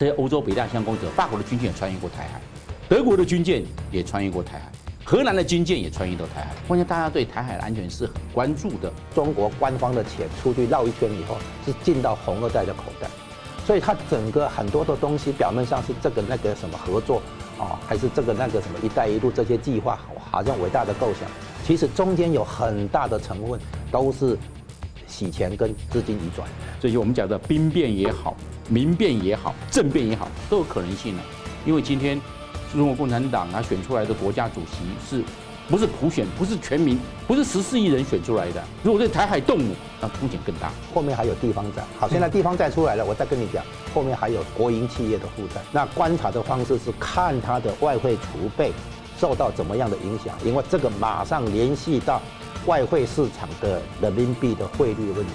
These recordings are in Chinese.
这些欧洲北大西洋公者，法国的军舰也穿越过台海，德国的军舰也穿越过台海，荷兰的军舰也穿越到台海。关键大家对台海的安全是很关注的。中国官方的钱出去绕一圈以后，是进到红二代的口袋，所以它整个很多的东西表面上是这个那个什么合作啊，还是这个那个什么“一带一路”这些计划，好像伟大的构想，其实中间有很大的成分都是洗钱跟资金移转。所以我们讲的兵变也好。民变也好，政变也好，都有可能性的。因为今天中国共产党他选出来的国家主席是，不是普选，不是全民，不是十四亿人选出来的。如果是台海动武，那风险更大。后面还有地方债。好，现在地方债出来了，我再跟你讲，后面还有国营企业的负债。那观察的方式是看它的外汇储备受到怎么样的影响，因为这个马上联系到外汇市场的人民币的汇率问题。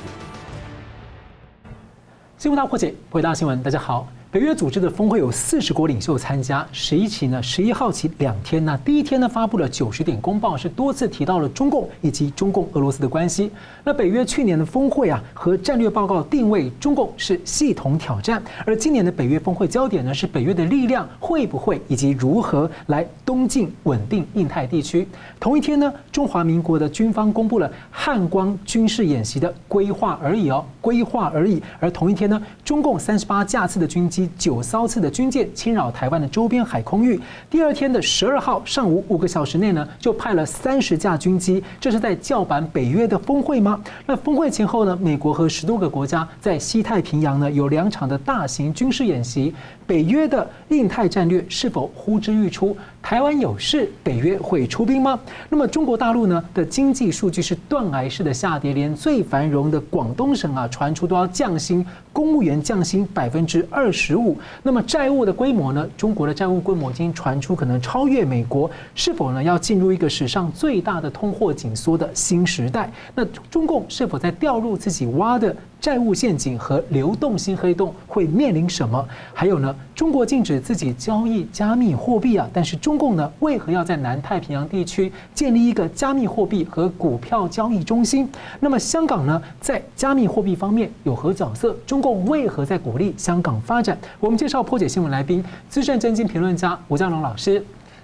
新闻大破解，回答新闻，大家好。北约组织的峰会有四十国领袖参加，十一期呢，十一号起两天呢。第一天呢，发布了九十点公报，是多次提到了中共以及中共俄罗斯的关系。那北约去年的峰会啊，和战略报告定位中共是系统挑战，而今年的北约峰会焦点呢，是北约的力量会不会以及如何来东进稳定印太地区。同一天呢，中华民国的军方公布了汉光军事演习的规划而已哦，规划而已。而同一天呢，中共三十八架次的军机。九艘次的军舰侵扰台湾的周边海空域。第二天的十二号上午五个小时内呢，就派了三十架军机。这是在叫板北约的峰会吗？那峰会前后呢，美国和十多个国家在西太平洋呢有两场的大型军事演习。北约的印太战略是否呼之欲出？台湾有事，北约会出兵吗？那么中国大陆呢的经济数据是断崖式的下跌，连最繁荣的广东省啊传出都要降薪，公务员降薪百分之二十五。那么债务的规模呢？中国的债务规模已经传出可能超越美国，是否呢要进入一个史上最大的通货紧缩的新时代？那中共是否在掉入自己挖的？债务陷阱和流动性黑洞会面临什么？还有呢？中国禁止自己交易加密货币啊，但是中共呢，为何要在南太平洋地区建立一个加密货币和股票交易中心？那么香港呢，在加密货币方面有何角色？中共为何在鼓励香港发展？我们介绍破解新闻来宾，资深政经评论家吴江龙老师。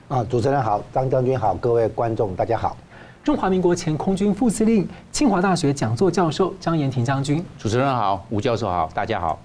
啊，主持人好，张将军好，各位观众大家好。中华民国前空军副司令、清华大学讲座教授张延廷将军，主持人好，吴教授好，大家好。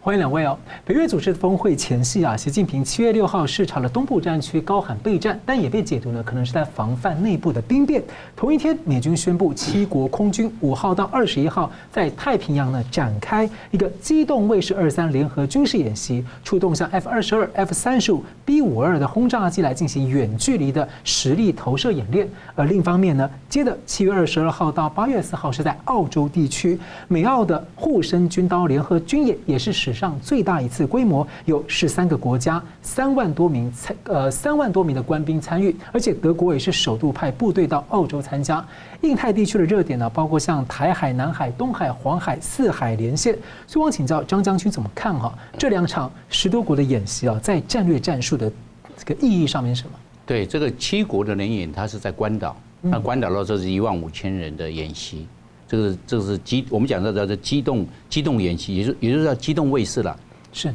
欢迎两位哦。北约组织的峰会前夕啊，习近平七月六号视察了东部战区，高喊备战，但也被解读呢，可能是在防范内部的兵变。同一天，美军宣布七国空军五号到二十一号在太平洋呢展开一个机动卫士二三联合军事演习，出动像 F 二十二、F 三十五、B 五二的轰炸机来进行远距离的实力投射演练。而另一方面呢，接着七月二十二号到八月四号是在澳洲地区，美澳的护身军刀联合军演也是。史上最大一次规模，有十三个国家，三万多名参呃三万多名的官兵参与，而且德国也是首度派部队到澳洲参加。印太地区的热点呢，包括像台海、南海、东海、黄海四海连线。所以我想请教张将军怎么看哈？这两场十多国的演习啊，在战略战术的这个意义上面是什么？对，这个七国的联演，它是在关岛，那关岛的这是一万五千人的演习。这个这个是机，我们讲的叫做机动机动演习，也就也就是叫机动卫士了。是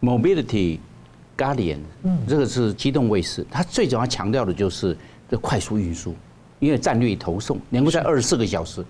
，Mobility Guardian，这个是机动卫士，它最主要强调的就是这快速运输，因为战略投送能够在二十四个小时。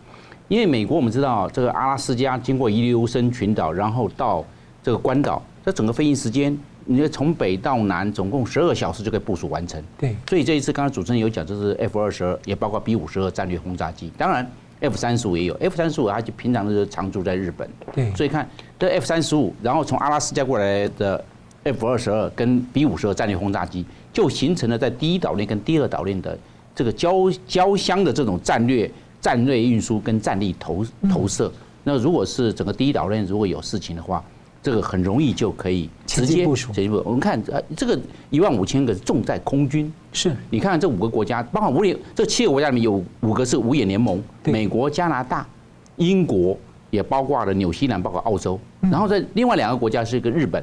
因为美国我们知道，这个阿拉斯加经过伊留申群岛，然后到这个关岛，这整个飞行时间，你从北到南总共十二个小时就可以部署完成。对，所以这一次刚才主持人有讲，就是 F 二十二，也包括 B 五十二战略轰炸机，当然。F 三十五也有，F 三十五它就平常都是常驻在日本，对，所以看这 F 三十五，然后从阿拉斯加过来的 F 二十二跟 B 五十二战略轰炸机，就形成了在第一岛链跟第二岛链的这个交交相的这种战略战略运输跟战力投投射。那如果是整个第一岛链如果有事情的话，这个很容易就可以直接部署。我们看呃，这个一万五千个重在空军，是你看看这五个国家，包括五眼这七个国家里面有五个是五眼联盟，美国、加拿大、英国也包括了纽西兰，包括澳洲。然后在另外两个国家是一个日本，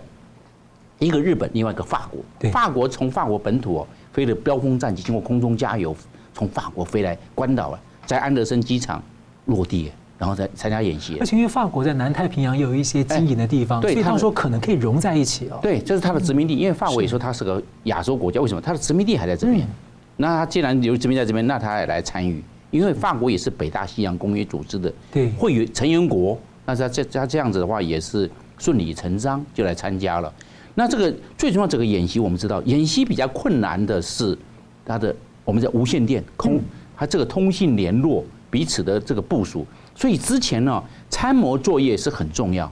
一个日本，另外一个法国。法国从法国本土哦飞的标风战机经过空中加油，从法国飞来关岛了，在安德森机场落地。然后再参加演习。而且因为法国在南太平洋也有一些经营的地方，所以他们说可能可以融在一起哦。对，这是它的殖民地，因为法国也说它是个亚洲国家，为什么？它的殖民地还在这边。那他既然有殖民在这边，那他也来参与，因为法国也是北大西洋公约组织的会员成员国，那他这他这样子的话也是顺理成章就来参加了。那这个最重要，这个演习我们知道，演习比较困难的是它的我们叫无线电空，它这个通信联络彼此的这个部署，所以之前呢参谋作业是很重要。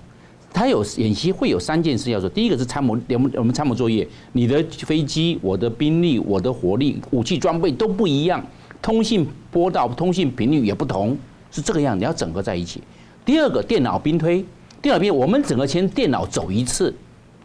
它有演习会有三件事要做，第一个是参谋我们我们参谋作业，你的飞机、我的兵力、我的火力、武器装备都不一样，通信波道、通信频率也不同，是这个样，你要整合在一起。第二个电脑兵推，电脑兵我们整个先电脑走一次，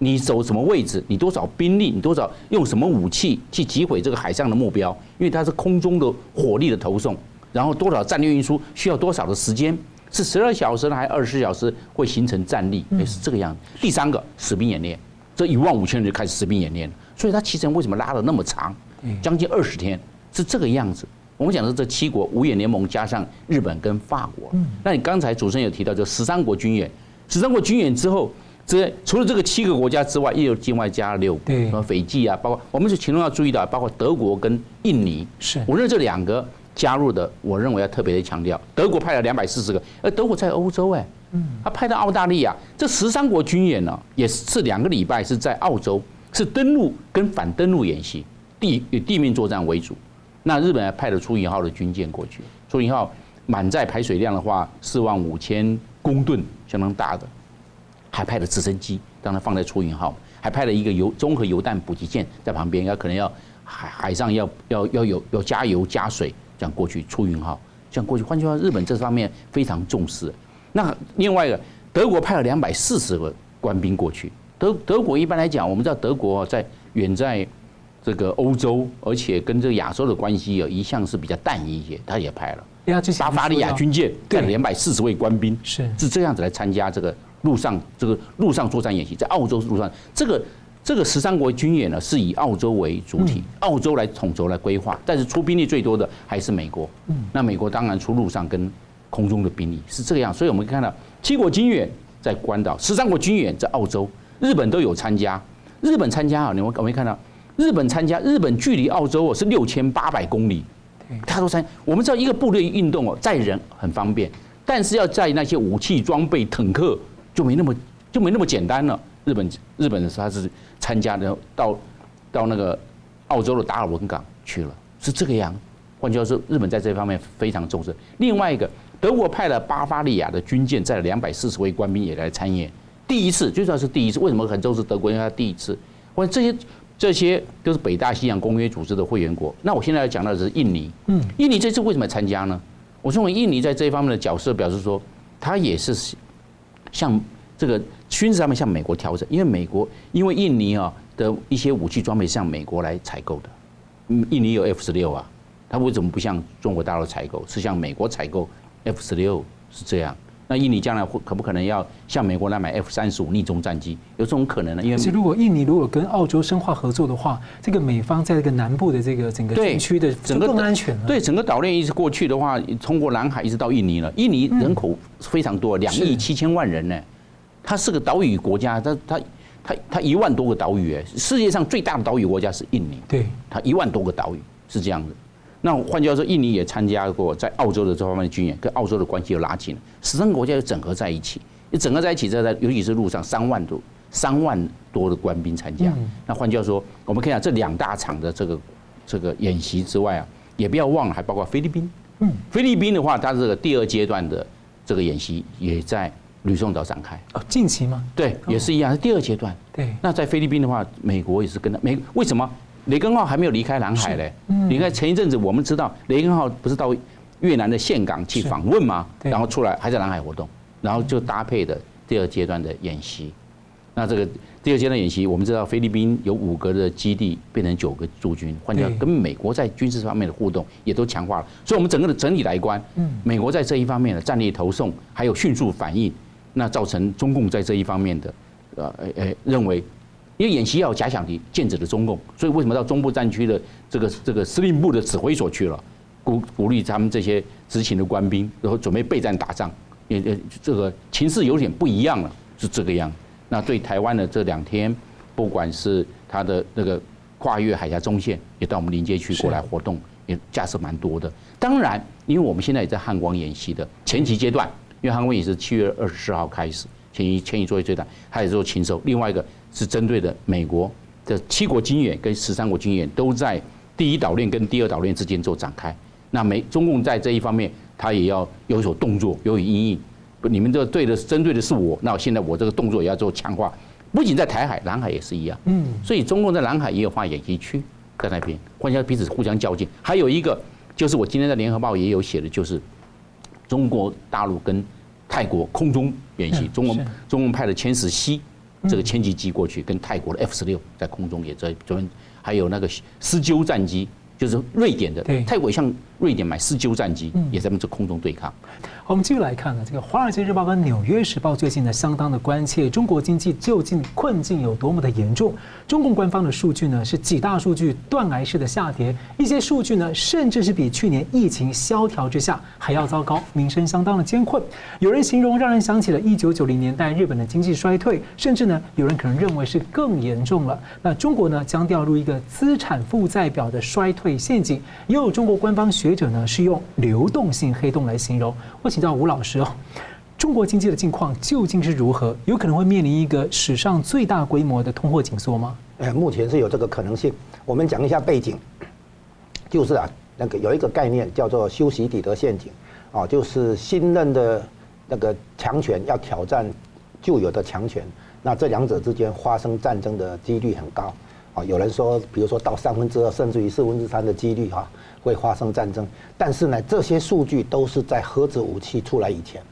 你走什么位置，你多少兵力，你多少用什么武器去击毁这个海上的目标，因为它是空中的火力的投送，然后多少战略运输需要多少的时间。是十二小时呢，还是二十四小时会形成战力？也是这个样子。第三个，实兵演练，这一万五千人就开始实兵演练，所以它期程为什么拉得那么长？将近二十天，是这个样子。我们讲的是这七国五眼联盟加上日本跟法国。那你刚才主持人有提到，就十三国军演，十三国军演之后，这除了这个七个国家之外，又有境外加了六个，什么斐济啊，包括我们是其中要注意到，包括德国跟印尼。是，我认为这两个。加入的，我认为要特别的强调，德国派了两百四十个，而德国在欧洲哎，嗯他派到澳大利亚，这十三国军演呢，也是两个礼拜是在澳洲，是登陆跟反登陆演习，地以地面作战为主。那日本还派了出云号的军舰过去，出云号满载排水量的话，四万五千公吨，相当大的，还派了直升机，当然放在出云号，还派了一个油综合油弹补给舰在旁边，要可能要海海上要要要有要加油加水。这样过去出云号，这样过去。换句话说，日本这方面非常重视。那另外一个，德国派了两百四十个官兵过去。德德国一般来讲，我们知道德国在远在这个欧洲，而且跟这个亚洲的关系有一向是比较淡一些，他也派了。巴伐利亚军舰带了两百四十位官兵，是是这样子来参加这个陆上这个陆上作战演习，在澳洲陆上这个。这个十三国军演呢，是以澳洲为主体，澳洲来统筹来规划，但是出兵力最多的还是美国。那美国当然出陆上跟空中的兵力是这个样，所以我们可以看到七国军演在关岛，十三国军演在澳洲，日本都有参加。日本参加啊，你们我们看到日本参加，日本距离澳洲哦是六千八百公里，他都参。我们知道一个部队运动哦，载人很方便，但是要载那些武器装备、坦克就没那么就没那么简单了。日本日本的他是参加的，到到那个澳洲的达尔文港去了，是这个样。换句话说，日本在这方面非常重视。另外一个，德国派了巴伐利亚的军舰，载了两百四十位官兵也来参演，第一次，最主要是第一次。为什么很重视德国？因为他第一次。我这些这些都是北大西洋公约组织的会员国。那我现在要讲到的是印尼。嗯，印尼这次为什么参加呢？我认为印尼在这一方面的角色表示说，他也是像这个。军事上面向美国调整，因为美国因为印尼啊的一些武器装备向美国来采购的，嗯，印尼有 F 十六啊，它为什么不向中国大陆采购，是向美国采购 F 十六是这样？那印尼将来会可不可能要向美国来买 F 三十五逆中战机？有这种可能呢？因为如果印尼如果跟澳洲深化合作的话，这个美方在这个南部的这个整个地区的整个更安全。对，整个岛链一直过去的话，通过南海一直到印尼了。印尼人口非常多，两亿七千万人呢。它是个岛屿国家，它它它它一万多个岛屿，哎，世界上最大的岛屿国家是印尼，对，它一万多个岛屿是这样的。那换句话说，印尼也参加过在澳洲的这方面的军演，跟澳洲的关系又拉近了，十三个国家又整合在一起，又整合在一起之后，在尤其是路上三万多三万多的官兵参加。那换句话说，我们看一下这两大场的这个这个演习之外啊，也不要忘了，还包括菲律宾。嗯，菲律宾的话，它这个第二阶段的这个演习也在。吕宋岛展开哦，近期吗？对，也是一样，是第二阶段。对，那在菲律宾的话，美国也是跟他美，为什么雷根号还没有离开南海嘞？你看前一阵子我们知道雷根号不是到越南的岘港去访问吗？然后出来还在南海活动，然后就搭配的第二阶段的演习。那这个第二阶段演习，我们知道菲律宾有五个的基地变成九个驻军，换句话，跟美国在军事方面的互动也都强化了。所以，我们整个的整体来观，美国在这一方面的战略投送还有迅速反应。那造成中共在这一方面的，呃，呃，认为，因为演习要有假想敌，剑指的中共，所以为什么到中部战区的这个这个司令部的指挥所去了，鼓鼓励他们这些执勤的官兵，然后准备备战打仗，也也这个情势有点不一样了，是这个样。那对台湾的这两天，不管是它的那个跨越海峡中线，也到我们临街区过来活动，也架设蛮多的。当然，因为我们现在也在汉光演习的前期阶段，因为汉光也是七月二十四号开始前期前期作业最大，还有做禽兽。另外一个是针对的美国的七国军演跟十三国军演都在第一岛链跟第二岛链之间做展开。那美中共在这一方面，他也要有所动作，有所阴影。不，你们这对的针对的是我，那现在我这个动作也要做强化。不仅在台海，南海也是一样。嗯，所以中共在南海也有发演习区在那边，互相彼此互相较劲。还有一个就是我今天在联合报也有写的，就是中国大陆跟泰国空中演习，中文中文派的歼十 C 这个歼击机过去，跟泰国的 F 十六在空中也在专门，还有那个狮鹫战机。就是瑞典的，泰国向瑞典买四九战机，也在我们这空中对抗。我们继续来看呢，这个《华尔街日报》跟《纽约时报》最近呢，相当的关切中国经济究竟困境有多么的严重。中共官方的数据呢是几大数据断崖式的下跌，一些数据呢甚至是比去年疫情萧条之下还要糟糕，民生相当的艰困。有人形容让人想起了一九九零年代日本的经济衰退，甚至呢有人可能认为是更严重了。那中国呢将掉入一个资产负债表的衰退陷阱，也有中国官方学学者呢是用流动性黑洞来形容。我请教吴老师哦，中国经济的境况究竟是如何？有可能会面临一个史上最大规模的通货紧缩吗？哎，目前是有这个可能性。我们讲一下背景，就是啊，那个有一个概念叫做修昔底德陷阱，啊，就是新任的那个强权要挑战旧有的强权，那这两者之间发生战争的几率很高。啊，有人说，比如说到三分之二甚至于四分之三的几率哈，会发生战争。但是呢，这些数据都是在核子武器出来以前，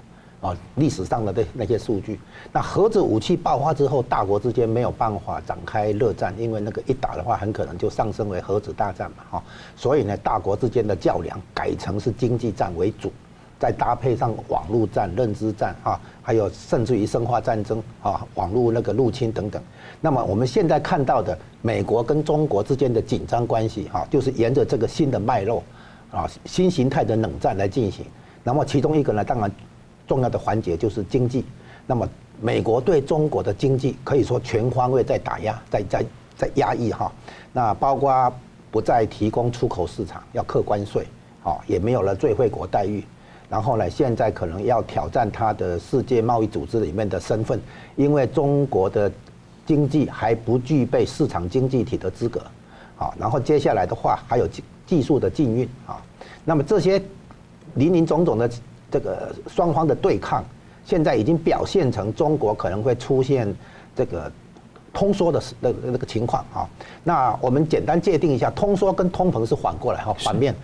啊，历史上的那那些数据。那核子武器爆发之后，大国之间没有办法展开热战，因为那个一打的话，很可能就上升为核子大战嘛，哈。所以呢，大国之间的较量改成是经济战为主。再搭配上网络战、认知战啊，还有甚至于生化战争啊，网络那个入侵等等。那么我们现在看到的美国跟中国之间的紧张关系哈，就是沿着这个新的脉络啊，新形态的冷战来进行。那么其中一个呢，当然重要的环节就是经济。那么美国对中国的经济可以说全方位在打压，在在在压抑哈。那包括不再提供出口市场，要课关税，啊，也没有了最惠国待遇。然后呢，现在可能要挑战它的世界贸易组织里面的身份，因为中国的经济还不具备市场经济体的资格，啊，然后接下来的话还有技技术的禁运啊，那么这些林林总总的这个双方的对抗，现在已经表现成中国可能会出现这个通缩的那那个情况啊。那我们简单界定一下，通缩跟通膨是反过来哈，反面。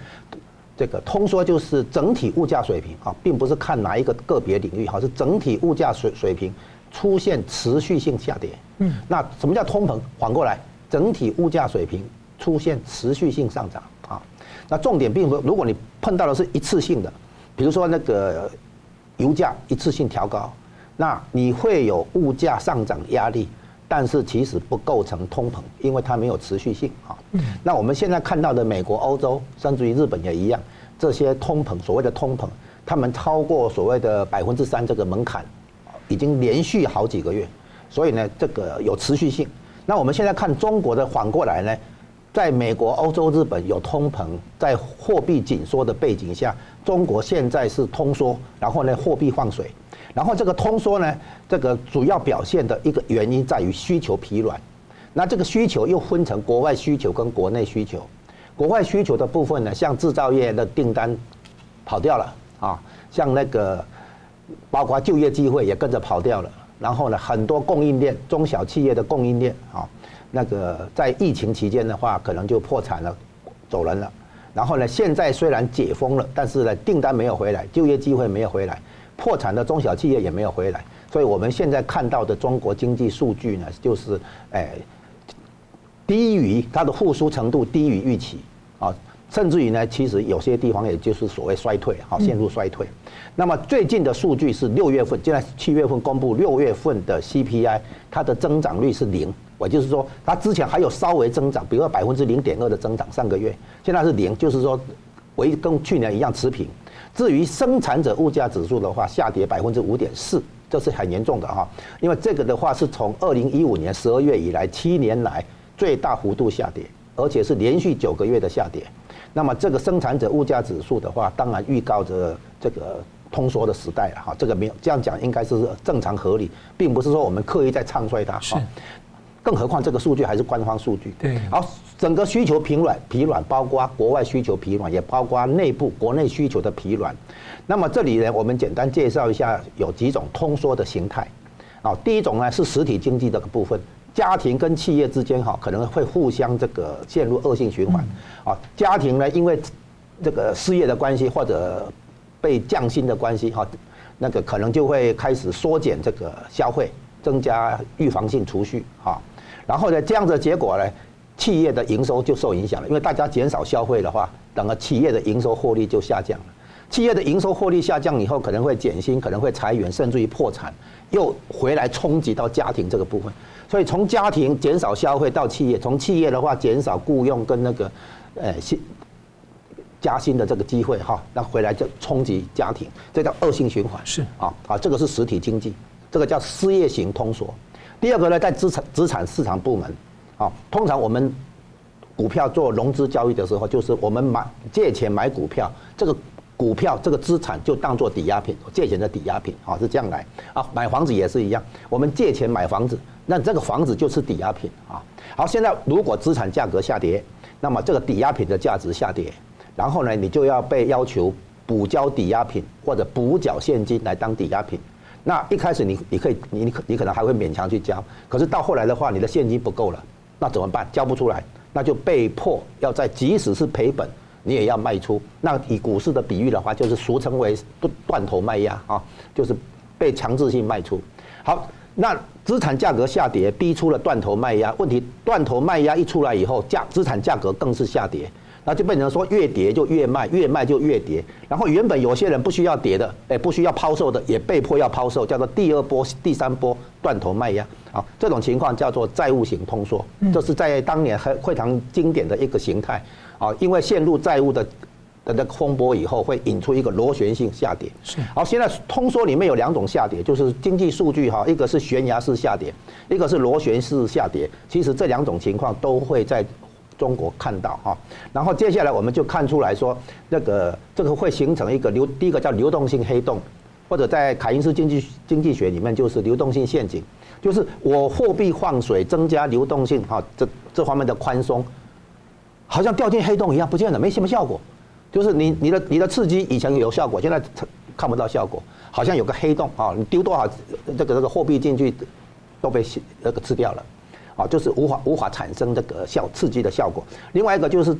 这个通缩就是整体物价水平啊，并不是看哪一个个别领域哈，是整体物价水水平出现持续性下跌。嗯，那什么叫通膨？反过来，整体物价水平出现持续性上涨啊。那重点并不，如果你碰到的是一次性的，比如说那个油价一次性调高，那你会有物价上涨压力。但是其实不构成通膨，因为它没有持续性啊。那我们现在看到的美国、欧洲，甚至于日本也一样，这些通膨，所谓的通膨，他们超过所谓的百分之三这个门槛，已经连续好几个月，所以呢，这个有持续性。那我们现在看中国的反过来呢，在美国、欧洲、日本有通膨，在货币紧缩的背景下，中国现在是通缩，然后呢，货币放水。然后这个通缩呢，这个主要表现的一个原因在于需求疲软。那这个需求又分成国外需求跟国内需求。国外需求的部分呢，像制造业的订单跑掉了啊，像那个包括就业机会也跟着跑掉了。然后呢，很多供应链、中小企业的供应链啊，那个在疫情期间的话，可能就破产了、走人了。然后呢，现在虽然解封了，但是呢，订单没有回来，就业机会没有回来。破产的中小企业也没有回来，所以我们现在看到的中国经济数据呢，就是诶低于它的复苏程度低于预期啊，甚至于呢，其实有些地方也就是所谓衰退，啊陷入衰退。那么最近的数据是六月份，现在七月份公布六月份的 CPI，它的增长率是零，也就是说它之前还有稍微增长，比如说百分之零点二的增长，上个月现在是零，就是说为跟去年一样持平。至于生产者物价指数的话，下跌百分之五点四，这是很严重的哈。因为这个的话是从二零一五年十二月以来七年来最大幅度下跌，而且是连续九个月的下跌。那么这个生产者物价指数的话，当然预告着这个通缩的时代了哈。这个没有这样讲，应该是正常合理，并不是说我们刻意在唱衰它哈。更何况这个数据还是官方数据。对。好，整个需求疲软，疲软包括国外需求疲软，也包括内部国内需求的疲软。那么这里呢，我们简单介绍一下有几种通缩的形态。啊，第一种呢是实体经济这个部分，家庭跟企业之间哈可能会互相这个陷入恶性循环。啊，家庭呢因为这个失业的关系或者被降薪的关系哈，那个可能就会开始缩减这个消费，增加预防性储蓄哈。然后呢，这样子的结果呢，企业的营收就受影响了，因为大家减少消费的话，整个企业的营收获利就下降了。企业的营收获利下降以后，可能会减薪，可能会裁员，甚至于破产，又回来冲击到家庭这个部分。所以从家庭减少消费到企业，从企业的话减少雇佣跟那个，呃薪加薪的这个机会哈，那回来就冲击家庭，这叫恶性循环。是啊啊，这个是实体经济，这个叫失业型通缩。第二个呢，在资产资产市场部门，啊，通常我们股票做融资交易的时候，就是我们买借钱买股票，这个股票这个资产就当做抵押品，借钱的抵押品，啊，是这样来啊。买房子也是一样，我们借钱买房子，那这个房子就是抵押品啊。好，现在如果资产价格下跌，那么这个抵押品的价值下跌，然后呢，你就要被要求补交抵押品或者补缴现金来当抵押品。那一开始你你可以你你你可能还会勉强去交，可是到后来的话，你的现金不够了，那怎么办？交不出来，那就被迫要在即使是赔本，你也要卖出。那以股市的比喻的话，就是俗称为断断头卖压啊，就是被强制性卖出。好，那资产价格下跌，逼出了断头卖压。问题断头卖压一出来以后，价资产价格更是下跌。那就变成说越跌就越卖，越卖就越跌。然后原本有些人不需要跌的，哎，不需要抛售的，也被迫要抛售，叫做第二波、第三波断头卖压。啊，这种情况叫做债务型通缩，这是在当年很非常经典的一个形态。啊，因为陷入债务的的那个风波以后，会引出一个螺旋性下跌。是。好，现在通缩里面有两种下跌，就是经济数据哈，一个是悬崖式下跌，一个是螺旋式下跌。其实这两种情况都会在。中国看到哈，然后接下来我们就看出来说，那个这个会形成一个流，第一个叫流动性黑洞，或者在凯因斯经济经济学里面就是流动性陷阱，就是我货币放水增加流动性哈，这这方面的宽松，好像掉进黑洞一样，不见了没什么效果，就是你你的你的刺激以前有效果，现在看不到效果，好像有个黑洞啊，你丢多少这个这个货币进去都被那个吃掉了。啊，就是无法无法产生这个效刺激的效果。另外一个就是，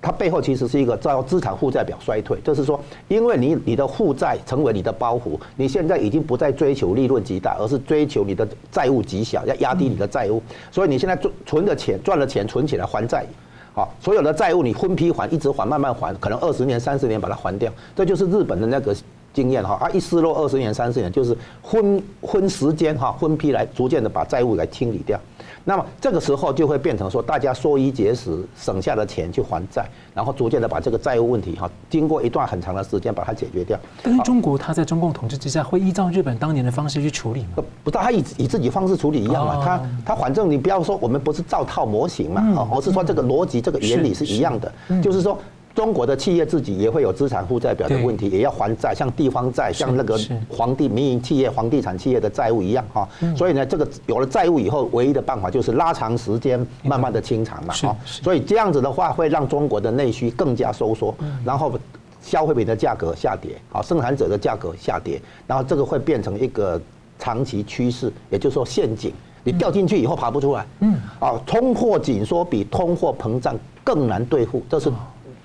它背后其实是一个叫资产负债表衰退，就是说，因为你你的负债成为你的包袱，你现在已经不再追求利润极大，而是追求你的债务极小，要压低你的债务。所以你现在存存的钱赚了钱存起来还债，好，所有的债务你分批还，一直还，慢慢还，可能二十年、三十年把它还掉。这就是日本的那个。经验哈啊，一失落二十年、三十年，就是分分时间哈，分批来逐渐的把债务来清理掉。那么这个时候就会变成说，大家缩衣节食，省下的钱去还债，然后逐渐的把这个债务问题哈，经过一段很长的时间把它解决掉。但是中国它在中共统治之下，会依照日本当年的方式去处理吗？不，他以以自己方式处理一样嘛。他他反正你不要说我们不是照套模型嘛，而是说这个逻辑、这个原理是一样的，就是说。中国的企业自己也会有资产负债表的问题，也要还债，像地方债，像那个皇帝民营企业、房地产企业的债务一样哈。所以呢，这个有了债务以后，唯一的办法就是拉长时间，慢慢的清偿嘛哈。所以这样子的话，会让中国的内需更加收缩，然后消费品的价格下跌，啊，生产者的价格下跌，然后这个会变成一个长期趋势，也就是说陷阱，你掉进去以后爬不出来。嗯，啊，通货紧缩比通货膨胀更难对付，这是。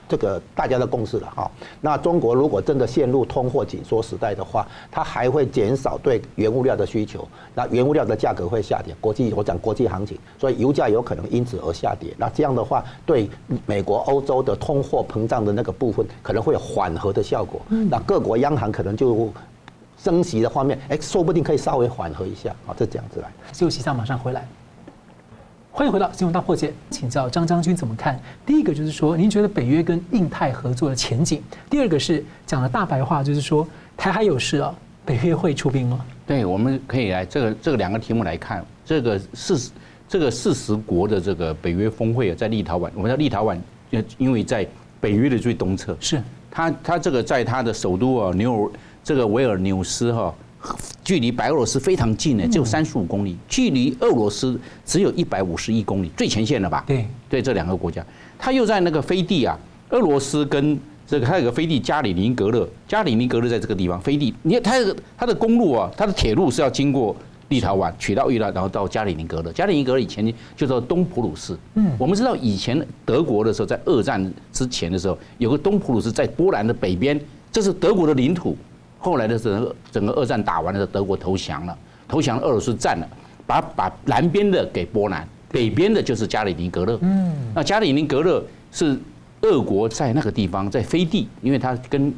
这个大家的共识了哈。那中国如果真的陷入通货紧缩时代的话，它还会减少对原物料的需求，那原物料的价格会下跌。国际我讲国际行情，所以油价有可能因此而下跌。那这样的话，对美国、欧洲的通货膨胀的那个部分可能会有缓和的效果。那各国央行可能就升息的方面，哎，说不定可以稍微缓和一下啊。这这样子来。休息一下，马上回来。欢迎回到新闻大破解，请教张将军怎么看？第一个就是说，您觉得北约跟印太合作的前景？第二个是讲了大白话，就是说台海有事啊，北约会出兵吗？对，我们可以来这个这个两个题目来看，这个四十这个四十国的这个北约峰会啊，在立陶宛，我们在立陶宛，因为在北约的最东侧，是它它这个在它的首都啊纽尔这个维尔纽斯哈。距离白俄罗斯非常近呢，只有三十五公里；距离俄罗斯只有一百五十一公里，最前线了吧？对，对，这两个国家，他又在那个飞地啊，俄罗斯跟这个还有个飞地加里宁格勒，加里宁格勒在这个地方飞地，你看它的它的公路啊，它的铁路是要经过立陶宛，取到伊拉，然后到加里宁格勒。加里宁格勒以前就叫东普鲁士。嗯，我们知道以前德国的时候，在二战之前的时候，有个东普鲁士在波兰的北边，这是德国的领土。后来的整个整个二战打完了，德国投降了，投降了，俄罗斯占了，把把南边的给波兰，北边的就是加里宁格勒。嗯，那加里宁格勒是俄国在那个地方在飞地，因为它跟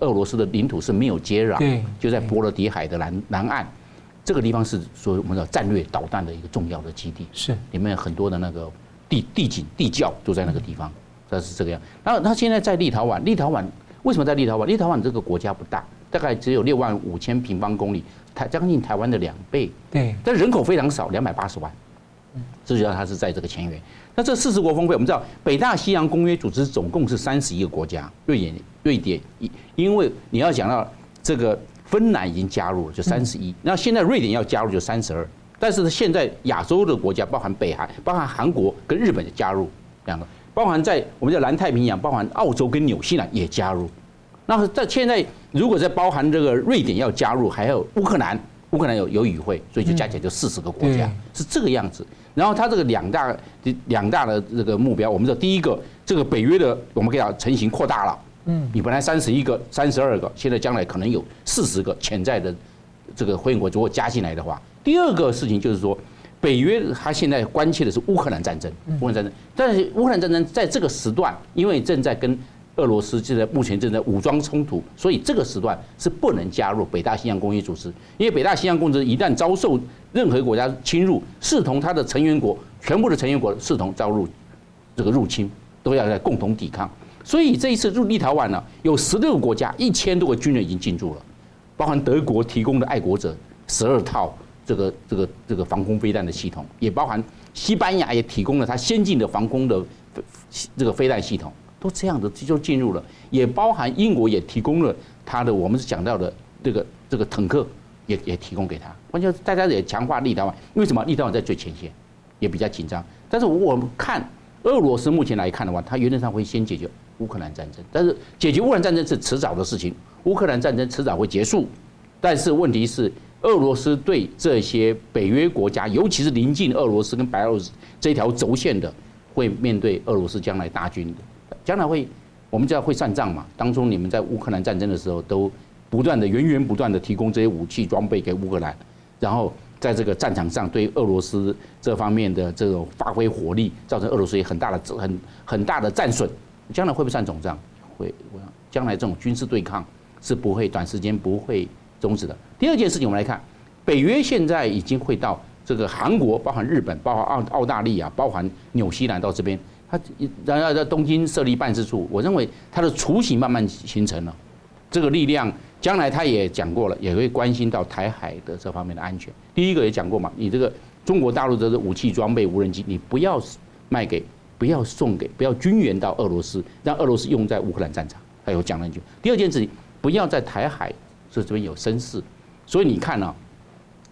俄罗斯的领土是没有接壤，就在波罗的海的南南岸，这个地方是说我们的战略导弹的一个重要的基地，是里面有很多的那个地地景地窖都在那个地方，它是这个样。然后他现在在立陶宛，立陶宛为什么在立陶宛？立陶宛这个国家不大。大概只有六万五千平方公里，台将近台湾的两倍。对，但人口非常少，两百八十万。这就叫它是在这个前缘。那这四十国峰会，我们知道北大西洋公约组织总共是三十一个国家，瑞典瑞典因为你要讲到这个芬兰已经加入了，就三十一。那现在瑞典要加入就三十二。但是现在亚洲的国家，包含北韩、包含韩国跟日本的加入两个，包含在我们叫南太平洋，包含澳洲跟纽西兰也加入。那在现在，如果在包含这个瑞典要加入，还有乌克兰，乌克兰有有与会，所以就加起来就四十个国家，是这个样子。然后它这个两大两大的这个目标，我们说第一个，这个北约的我们可以讲成型扩大了。嗯，你本来三十一个、三十二个，现在将来可能有四十个潜在的这个会员国，如果加进来的话，第二个事情就是说，北约它现在关切的是乌克兰战争，乌克兰战争，但是乌克兰战争在这个时段，因为正在跟俄罗斯现在目前正在武装冲突，所以这个时段是不能加入北大西洋公约组织。因为北大西洋公约一旦遭受任何国家侵入，视同它的成员国全部的成员国视同遭入这个入侵，都要来共同抵抗。所以这一次入立陶宛呢，有十六个国家一千多个军人已经进驻了，包含德国提供的爱国者十二套这个这个这个防空飞弹的系统，也包含西班牙也提供了它先进的防空的这个飞弹系统。都这样子就进入了，也包含英国也提供了他的，我们是讲到的这个这个坦克也也提供给他，关键大家也强化立陶宛，为什么立陶宛在最前线，也比较紧张。但是我们看俄罗斯目前来看的话，它原则上会先解决乌克兰战争，但是解决乌克兰战争是迟早的事情，乌克兰战争迟早会结束。但是问题是，俄罗斯对这些北约国家，尤其是临近俄罗斯跟白俄罗斯这条轴线的，会面对俄罗斯将来大军的。将来会，我们就要会算账嘛。当中你们在乌克兰战争的时候，都不断的源源不断的提供这些武器装备给乌克兰，然后在这个战场上对俄罗斯这方面的这种发挥火力，造成俄罗斯也很大的很很大的战损。将来会不会算总账？会。将来这种军事对抗是不会短时间不会终止的。第二件事情，我们来看，北约现在已经会到这个韩国，包含日本，包含澳澳大利亚，包含纽西兰到这边。他然后在东京设立办事处，我认为他的雏形慢慢形成了。这个力量将来他也讲过了，也会关心到台海的这方面的安全。第一个也讲过嘛，你这个中国大陆的武器装备、无人机，你不要卖给，不要送给，不要军援到俄罗斯，让俄罗斯用在乌克兰战场。还有讲了一句。第二件事情，不要在台海这这边有声势。所以你看啊，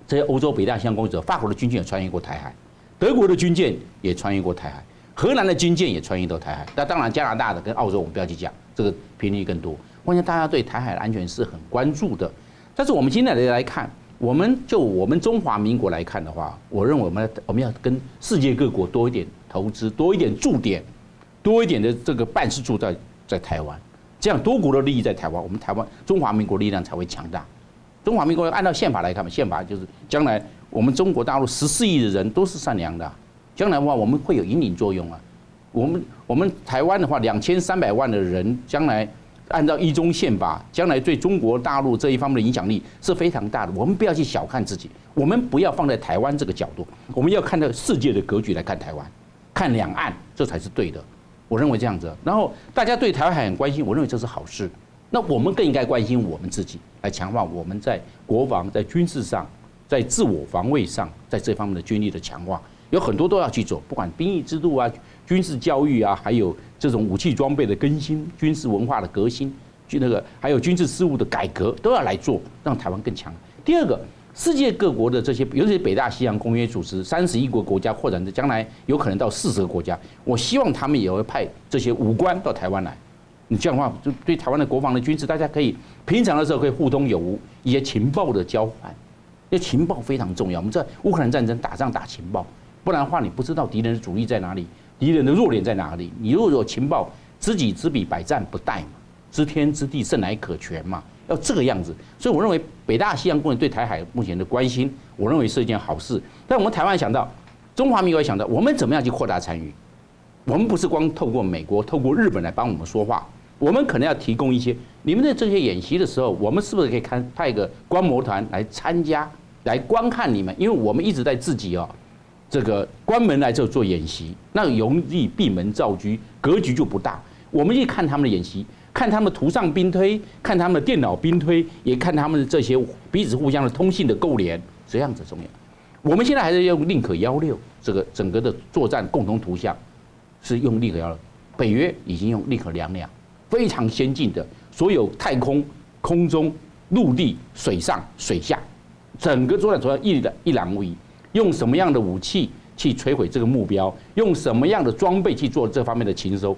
这些欧洲北大西洋公约，法国的军舰也穿越过台海，德国的军舰也穿越过台海。荷兰的军舰也穿越到台海，那当然加拿大的跟澳洲我们不要去讲，这个频率更多。关键大家对台海的安全是很关注的。但是我们今天来来看，我们就我们中华民国来看的话，我认为我们我们要跟世界各国多一点投资，多一点驻点，多一点的这个办事处在在台湾，这样多国的利益在台湾，我们台湾中华民国力量才会强大。中华民国按照宪法来看嘛，宪法就是将来我们中国大陆十四亿的人都是善良的。将来的话，我们会有引领作用啊。我们我们台湾的话，两千三百万的人，将来按照一中宪法，将来对中国大陆这一方面的影响力是非常大的。我们不要去小看自己，我们不要放在台湾这个角度，我们要看到世界的格局来看台湾，看两岸，这才是对的。我认为这样子。然后大家对台湾还很关心，我认为这是好事。那我们更应该关心我们自己，来强化我们在国防、在军事上、在自我防卫上，在这方面的军力的强化，有很多都要去做，不管兵役制度啊、军事教育啊，还有这种武器装备的更新、军事文化的革新，就那个还有军事事务的改革，都要来做，让台湾更强。第二个，世界各国的这些，尤其是北大西洋公约组织，三十一国国家扩展的将来有可能到四十个国家，我希望他们也会派这些武官到台湾来。你这样的话，就对台湾的国防的军事，大家可以平常的时候可以互通有无，一些情报的交换，因为情报非常重要。我们在乌克兰战争打仗打情报，不然的话你不知道敌人的主力在哪里，敌人的弱点在哪里。你如果有情报，知己知彼，百战不殆嘛，知天知地，胜乃可全嘛，要这个样子。所以我认为北大西洋公约对台海目前的关心，我认为是一件好事。但我们台湾想到，中华民国想到，我们怎么样去扩大参与？我们不是光透过美国、透过日本来帮我们说话。我们可能要提供一些你们的这些演习的时候，我们是不是可以看派一个观摩团来参加，来观看你们？因为我们一直在自己哦，这个关门来这做演习，那容易闭门造车，格局就不大。我们一看他们的演习，看他们图上兵推，看他们的电脑兵推，也看他们的这些彼此互相的通信的构连，这样子重要。我们现在还是用宁可幺六这个整个的作战共同图像，是用宁可幺六，北约已经用宁可两两。非常先进的，所有太空、空中、陆地、水上、水下，整个作战主要一的一览无遗。用什么样的武器去摧毁这个目标？用什么样的装备去做这方面的情收。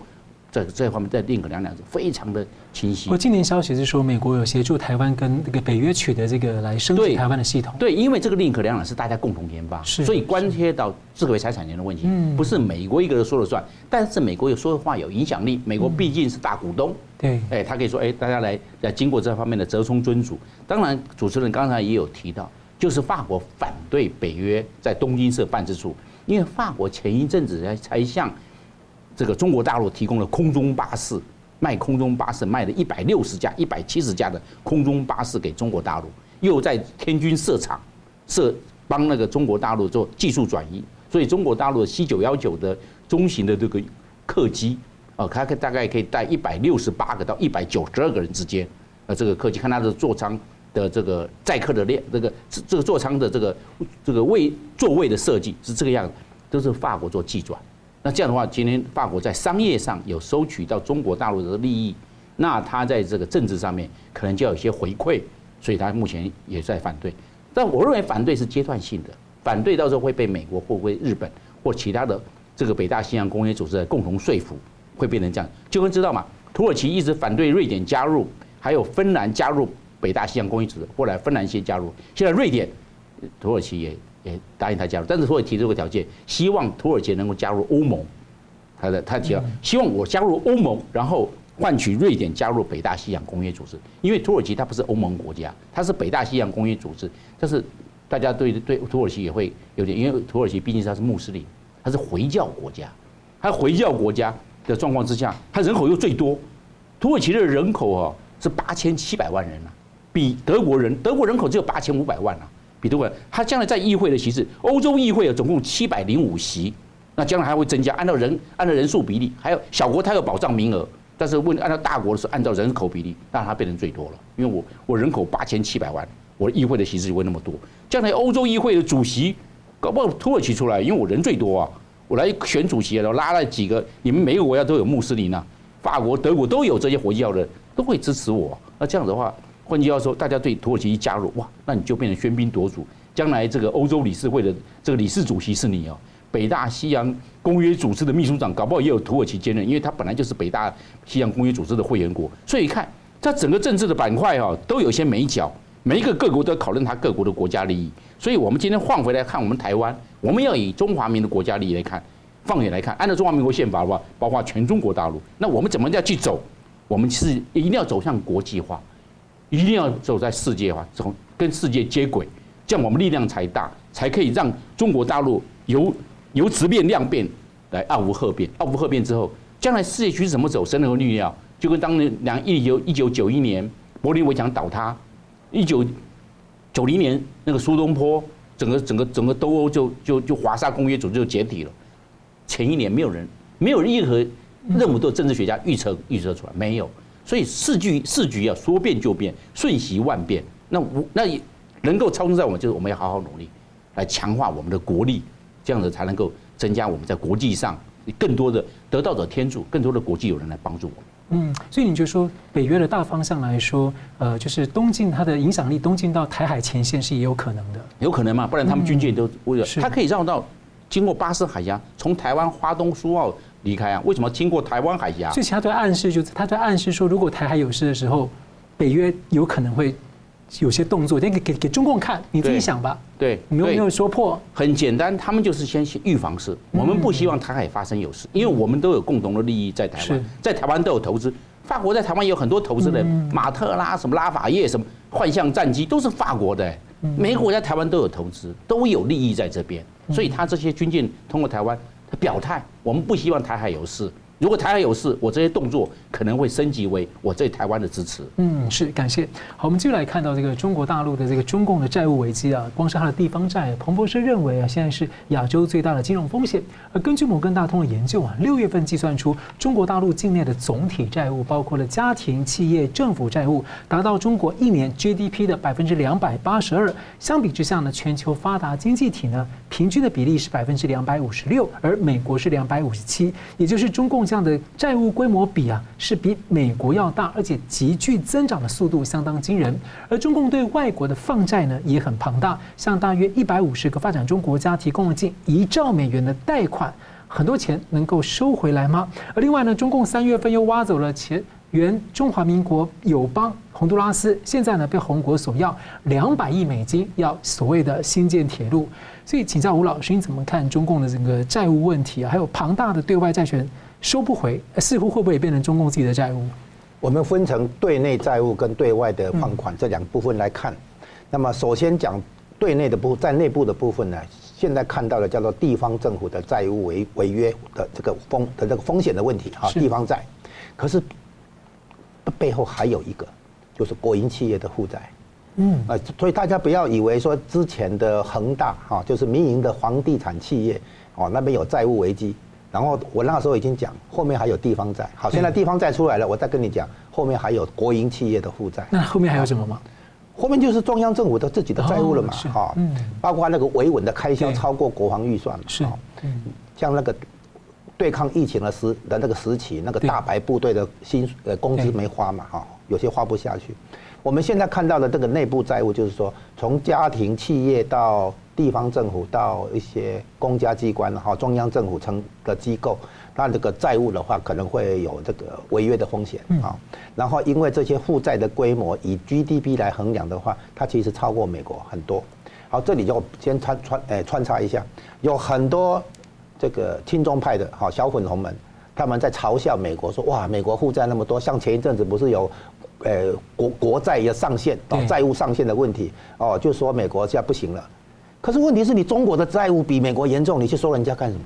这这方面，在另可两两是非常的清晰。我今年消息是说，美国有协助台湾跟这个北约取得这个来升级台湾的系统。对，因为这个另可两两是大家共同研发，所以关切到智慧财产权的问题，不是美国一个人说了算。但是美国有说的话有影响力，美国毕竟是大股东。对，哎，他可以说，哎，大家来来经过这方面的折冲遵守。当然，主持人刚才也有提到，就是法国反对北约在东京设办事处，因为法国前一阵子才才向。这个中国大陆提供了空中巴士，卖空中巴士卖了一百六十架、一百七十架的空中巴士给中国大陆，又在天津设厂，设帮那个中国大陆做技术转移，所以中国大陆的 C 九幺九的中型的这个客机，啊，它可大概可以带一百六十八个到一百九十二个人之间，呃，这个客机看它的座舱的这个载客的量，这个这个座舱的这个这个位座位的设计是这个样子，都是法国做技转。那这样的话，今天法国在商业上有收取到中国大陆的利益，那他在这个政治上面可能就要有些回馈，所以他目前也在反对。但我认为反对是阶段性的，反对到时候会被美国或会日本或其他的这个北大西洋公约组织的共同说服，会变成这样。就会知道嘛，土耳其一直反对瑞典加入，还有芬兰加入北大西洋公约组织，后来芬兰先加入，现在瑞典、土耳其也。也答应他加入，但是土耳其提这个条件，希望土耳其能够加入欧盟。他的他提了，希望我加入欧盟，然后换取瑞典加入北大西洋公约组织。因为土耳其它不是欧盟国家，它是北大西洋公约组织。但是大家对对土耳其也会有点，因为土耳其毕竟是它是穆斯林，它是回教国家，它回教国家的状况之下，它人口又最多。土耳其的人口哦是八千七百万人啊，比德国人德国人口只有八千五百万啊。比德国人，他将来在议会的席次，欧洲议会啊总共七百零五席，那将来还会增加，按照人按照人数比例，还有小国它有保障名额，但是问按照大国的是按照人口比例，那它变成最多了，因为我我人口八千七百万，我的议会的席次就会那么多，将来欧洲议会的主席搞不好土耳其出来，因为我人最多啊，我来选主席，然后拉了几个，你们每个国家都有穆斯林啊，法国、德国都有这些回教的，都会支持我，那这样的话。换句话说，大家对土耳其一加入，哇，那你就变成喧宾夺主。将来这个欧洲理事会的这个理事主席是你哦，北大西洋公约组织的秘书长，搞不好也有土耳其兼任，因为他本来就是北大西洋公约组织的会员国。所以你看，它整个政治的板块哈，都有些眉角，每一个各国都要考虑它各国的国家利益。所以我们今天换回来看，我们台湾，我们要以中华民的国家利益来看，放眼来看，按照中华民国宪法的话，包括全中国大陆，那我们怎么样去走？我们是一定要走向国际化。一定要走在世界化，走跟世界接轨，这样我们力量才大，才可以让中国大陆由由质变量变来傲无贺变，傲无贺变之后，将来世界局势怎么走，谁能够预料？就跟当年两一九一九九一年柏林围墙倒塌，一九九零年那个苏东坡，整个整个整个东欧就就就华沙公约组织就解体了。前一年没有人，没有任何任何的政治学家预测预测出来，没有。所以世局世局要说变就变，瞬息万变。那我那也能够操纵在我们，就是我们要好好努力，来强化我们的国力，这样子才能够增加我们在国际上更多的得道者天助，更多的国际友人来帮助我们。嗯，所以你就说北约的大方向来说，呃，就是东进它的影响力东进到台海前线是也有可能的，有可能嘛？不然他们军舰都为了，它可以绕到经过巴士海峡，从台湾花东苏澳离开啊？为什么经过台湾海峡？所以其他在暗示，就是他在暗示说，如果台海有事的时候，北约有可能会有些动作，给给给中共看，你自己想吧。对，没有没有说破。很简单，他们就是先预防事。我们不希望台海发生有事，因为我们都有共同的利益在台湾，在台湾都有投资。法国在台湾也有很多投资的，马特拉、什么拉法叶、什么幻象战机都是法国的。每个国家台湾都有投资，都有利益在这边，所以他这些军舰通过台湾，他表态，我们不希望台海有事。如果台海有事，我这些动作可能会升级为我对台湾的支持。嗯，是感谢。好，我们继续来看到这个中国大陆的这个中共的债务危机啊，光是它的地方债，彭博社认为啊，现在是亚洲最大的金融风险。而根据摩根大通的研究啊，六月份计算出中国大陆境内的总体债务，包括了家庭、企业、政府债务，达到中国一年 GDP 的百分之两百八十二。相比之下呢，全球发达经济体呢，平均的比例是百分之两百五十六，而美国是两百五十七，也就是中共。这样的债务规模比啊，是比美国要大，而且急剧增长的速度相当惊人。而中共对外国的放债呢，也很庞大，向大约一百五十个发展中国家提供了近一兆美元的贷款，很多钱能够收回来吗？而另外呢，中共三月份又挖走了前原中华民国友邦洪都拉斯，现在呢被红国索要两百亿美金，要所谓的新建铁路。所以请教吴老师，你怎么看中共的这个债务问题啊？还有庞大的对外债权？收不回，似乎会不会变成中共自己的债务？我们分成对内债务跟对外的放款这两部分来看。那么首先讲对内的部，在内部的部分呢，现在看到的叫做地方政府的债务违违约的这个风的这个风险的问题哈，地方债。可是背后还有一个，就是国营企业的负债。嗯啊，所以大家不要以为说之前的恒大哈，就是民营的房地产企业哦，那边有债务危机。然后我那时候已经讲，后面还有地方债。好，现在地方债出来了，我再跟你讲，后面还有国营企业的负债。那后面还有什么吗？后面就是中央政府的自己的债务了嘛，哈，包括那个维稳的开销超过国防预算嘛，是，像那个对抗疫情的时的那个时期，那个大白部队的薪呃工资没花嘛，哈，有些花不下去。我们现在看到的这个内部债务，就是说从家庭企业到地方政府到一些公家机关哈，中央政府成的机构，那这个债务的话，可能会有这个违约的风险啊。然后因为这些负债的规模以 GDP 来衡量的话，它其实超过美国很多。好，这里就先穿穿诶穿插一下，有很多这个亲中派的哈小粉红们，他们在嘲笑美国说哇，美国负债那么多，像前一阵子不是有呃国国债要上限哦，债务上限的问题哦，就说美国现在不行了。可是问题是你中国的债务比美国严重，你去收人家干什么？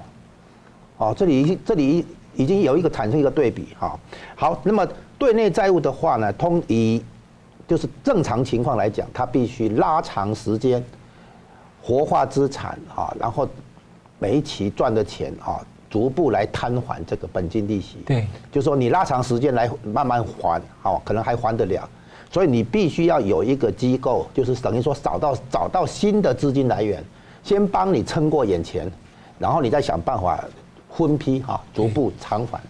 哦，这里这里已经有一个产生一个对比哈。好，那么对内债务的话呢，通以就是正常情况来讲，它必须拉长时间，活化资产啊，然后每一期赚的钱啊，逐步来摊还这个本金利息。对，就是说你拉长时间来慢慢还，好，可能还还得了。所以你必须要有一个机构，就是等于说找到找到新的资金来源，先帮你撑过眼前，然后你再想办法分批哈逐步偿还。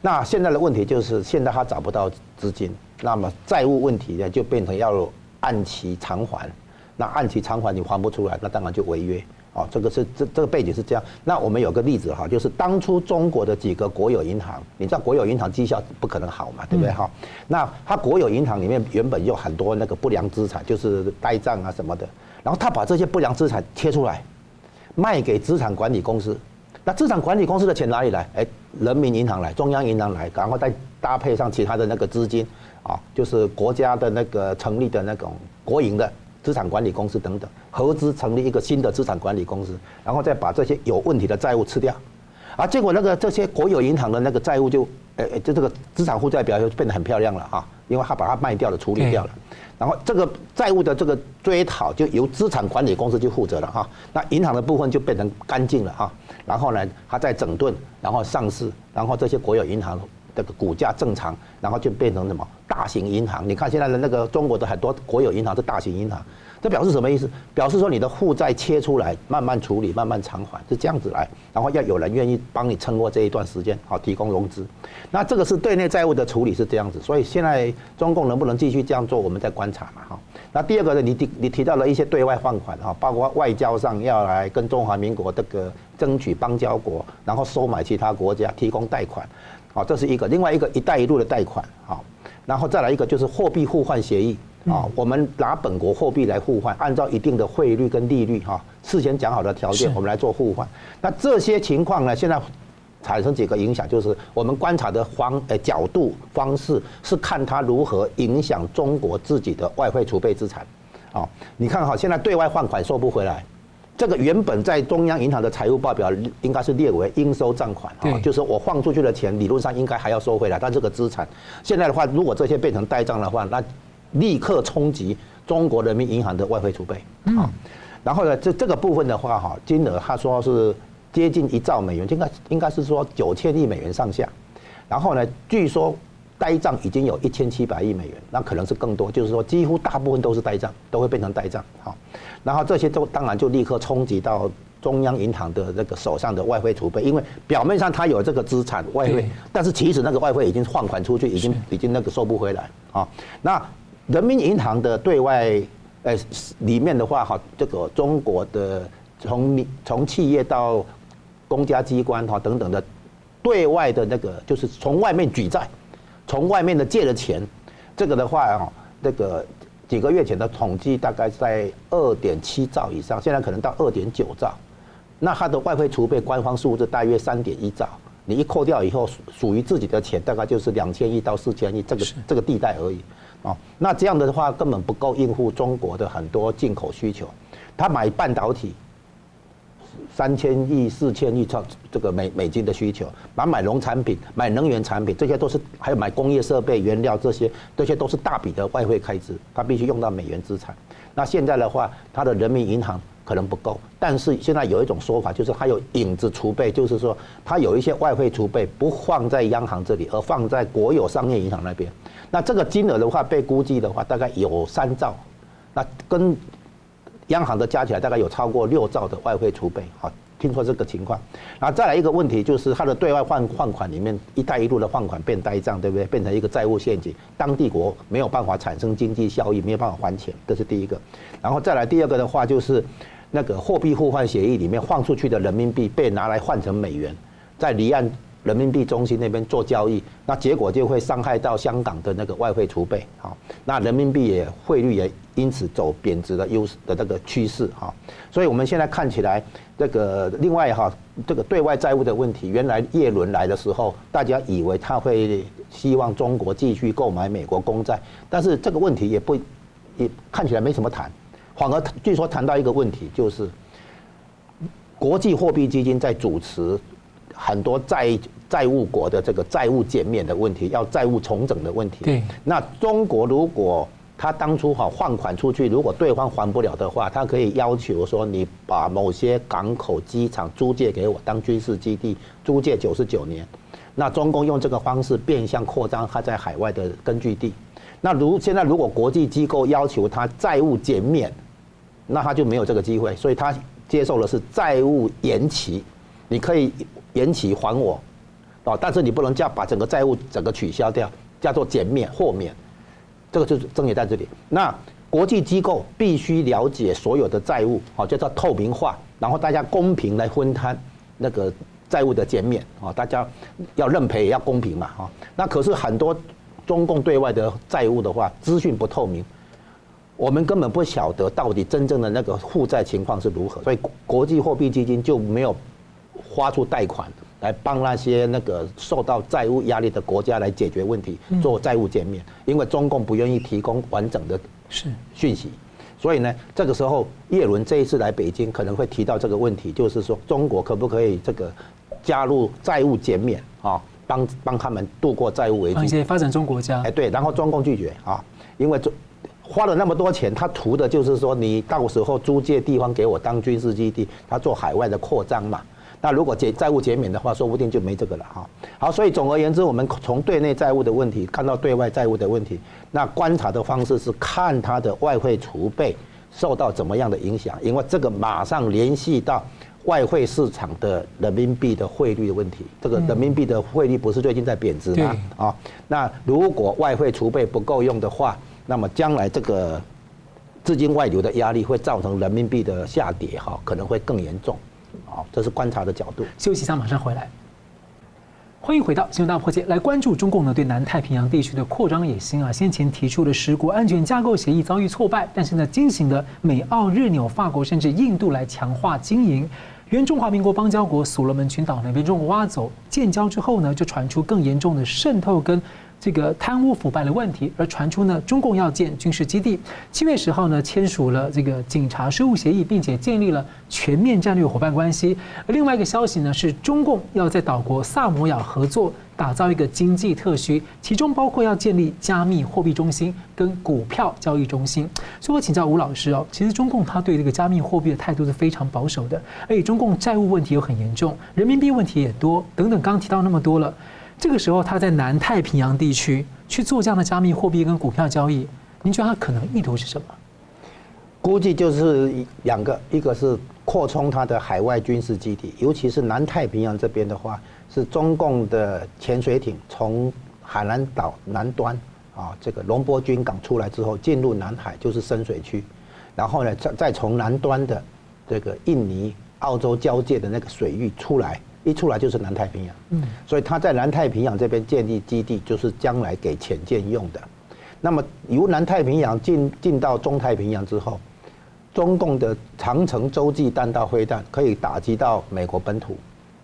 那现在的问题就是现在他找不到资金，那么债务问题呢就变成要按期偿还，那按期偿还你还不出来，那当然就违约。哦，这个是这这个背景是这样。那我们有个例子哈，就是当初中国的几个国有银行，你知道国有银行绩效不可能好嘛，对不对哈？那它国有银行里面原本有很多那个不良资产，就是呆账啊什么的，然后他把这些不良资产切出来，卖给资产管理公司。那资产管理公司的钱哪里来？哎，人民银行来，中央银行来，然后再搭配上其他的那个资金，啊，就是国家的那个成立的那种国营的。资产管理公司等等，合资成立一个新的资产管理公司，然后再把这些有问题的债务吃掉，啊，结果那个这些国有银行的那个债务就，呃，就这个资产负债表就变得很漂亮了哈，因为他把它卖掉了，处理掉了，然后这个债务的这个追讨就由资产管理公司去负责了哈，那银行的部分就变成干净了哈，然后呢，它再整顿，然后上市，然后这些国有银行这个股价正常，然后就变成什么大型银行？你看现在的那个中国的很多国有银行是大型银行。这表示什么意思？表示说你的负债切出来，慢慢处理，慢慢偿还，是这样子来。然后要有人愿意帮你撑过这一段时间，好提供融资。那这个是对内债务的处理是这样子。所以现在中共能不能继续这样做，我们在观察嘛，哈。那第二个呢，你提你提到了一些对外放款，哈，包括外交上要来跟中华民国这个争取邦交国，然后收买其他国家提供贷款，好，这是一个。另外一个“一带一路”的贷款，好，然后再来一个就是货币互换协议。啊，我们拿本国货币来互换，按照一定的汇率跟利率哈，事先讲好的条件，我们来做互换。那这些情况呢，现在产生几个影响，就是我们观察的方呃角度方式是看它如何影响中国自己的外汇储备资产。啊，你看哈，现在对外换款收不回来，这个原本在中央银行的财务报表应该是列为应收账款啊，就是我放出去的钱理论上应该还要收回来，但这个资产现在的话，如果这些变成呆账的话，那立刻冲击中国人民银行的外汇储备。啊，然后呢，这这个部分的话哈，金额他说是接近一兆美元，应该应该是说九千亿美元上下。然后呢，据说呆账已经有一千七百亿美元，那可能是更多，就是说几乎大部分都是呆账，都会变成呆账。好，然后这些都当然就立刻冲击到中央银行的那个手上的外汇储备，因为表面上它有这个资产外汇，但是其实那个外汇已经放款出去，已经已经那个收不回来啊。那人民银行的对外，呃，里面的话哈，这个中国的从民从企业到公家机关哈等等的对外的那个，就是从外面举债，从外面的借的钱，这个的话啊，这个几个月前的统计大概在二点七兆以上，现在可能到二点九兆，那它的外汇储备官方数字大约三点一兆，你一扣掉以后，属于自己的钱大概就是两千亿到四千亿这个这个地带而已。哦，那这样的话根本不够应付中国的很多进口需求。他买半导体三千亿、四千亿超这个美美金的需求，买买农产品、买能源产品，这些都是还有买工业设备、原料这些，这些都是大笔的外汇开支，他必须用到美元资产。那现在的话，他的人民银行可能不够，但是现在有一种说法，就是它有影子储备，就是说他有一些外汇储备不放在央行这里，而放在国有商业银行那边。那这个金额的话，被估计的话，大概有三兆，那跟央行的加起来，大概有超过六兆的外汇储备。好，听说这个情况。然后再来一个问题，就是它的对外换换款里面，“一带一路”的换款变呆账，对不对？变成一个债务陷阱，当地国没有办法产生经济效益，没有办法还钱，这是第一个。然后再来第二个的话，就是。那个货币互换协议里面换出去的人民币被拿来换成美元，在离岸人民币中心那边做交易，那结果就会伤害到香港的那个外汇储备，好，那人民币也汇率也因此走贬值的优势的这个趋势，哈，所以我们现在看起来，这个另外哈，这个对外债务的问题，原来叶伦来的时候，大家以为他会希望中国继续购买美国公债，但是这个问题也不也看起来没什么谈。反而据说谈到一个问题，就是国际货币基金在主持很多债债务国的这个债务减免的问题，要债务重整的问题。对。那中国如果他当初哈换款出去，如果对方还不了的话，他可以要求说，你把某些港口、机场租借给我当军事基地，租借九十九年。那中共用这个方式变相扩张他在海外的根据地。那如现在如果国际机构要求他债务减免，那他就没有这个机会，所以他接受的是债务延期，你可以延期还我，哦，但是你不能叫把整个债务整个取消掉，叫做减免豁免，这个就是争议在这里。那国际机构必须了解所有的债务，哦，叫做透明化，然后大家公平来分摊那个债务的减免，啊，大家要认赔也要公平嘛，哈。那可是很多中共对外的债务的话，资讯不透明。我们根本不晓得到底真正的那个负债情况是如何，所以国际货币基金就没有发出贷款来帮那些那个受到债务压力的国家来解决问题，做债务减免，因为中共不愿意提供完整的讯息，所以呢，这个时候叶伦这一次来北京可能会提到这个问题，就是说中国可不可以这个加入债务减免啊，帮帮他们度过债务危机。一些发展中国家。哎，对，然后中共拒绝啊，因为中花了那么多钱，他图的就是说你到时候租借地方给我当军事基地，他做海外的扩张嘛。那如果减债务减免的话，说不定就没这个了哈。好，所以总而言之，我们从对内债务的问题看到对外债务的问题，那观察的方式是看它的外汇储备受到怎么样的影响，因为这个马上联系到外汇市场的人民币的汇率的问题。这个人民币的汇率不是最近在贬值吗？啊，那如果外汇储备不够用的话，那么将来这个资金外流的压力会造成人民币的下跌哈，可能会更严重。好，这是观察的角度。休息一下，马上回来。欢迎回到新闻大破解，来关注中共呢对南太平洋地区的扩张野心啊。先前提出的十国安全架构协议遭遇挫败，但是呢，进行的美、澳、日、纽、法国甚至印度来强化经营。原中华民国邦交国所罗门群岛呢被中国挖走建交之后呢，就传出更严重的渗透跟。这个贪污腐败的问题，而传出呢，中共要建军事基地。七月十号呢，签署了这个警察事务协议，并且建立了全面战略伙伴关系。而另外一个消息呢，是中共要在岛国萨摩亚合作打造一个经济特区，其中包括要建立加密货币中心跟股票交易中心。所以我请教吴老师哦，其实中共他对这个加密货币的态度是非常保守的，而且中共债务问题又很严重，人民币问题也多，等等，刚刚提到那么多了。这个时候，他在南太平洋地区去做这样的加密货币跟股票交易，您觉得他可能意图是什么？估计就是两个，一个是扩充他的海外军事基地，尤其是南太平洋这边的话，是中共的潜水艇从海南岛南端啊，这个龙波军港出来之后，进入南海就是深水区，然后呢，再再从南端的这个印尼、澳洲交界的那个水域出来。一出来就是南太平洋，嗯，所以他在南太平洋这边建立基地，就是将来给潜舰用的。那么由南太平洋进进到中太平洋之后，中共的长城洲际弹道飞弹可以打击到美国本土，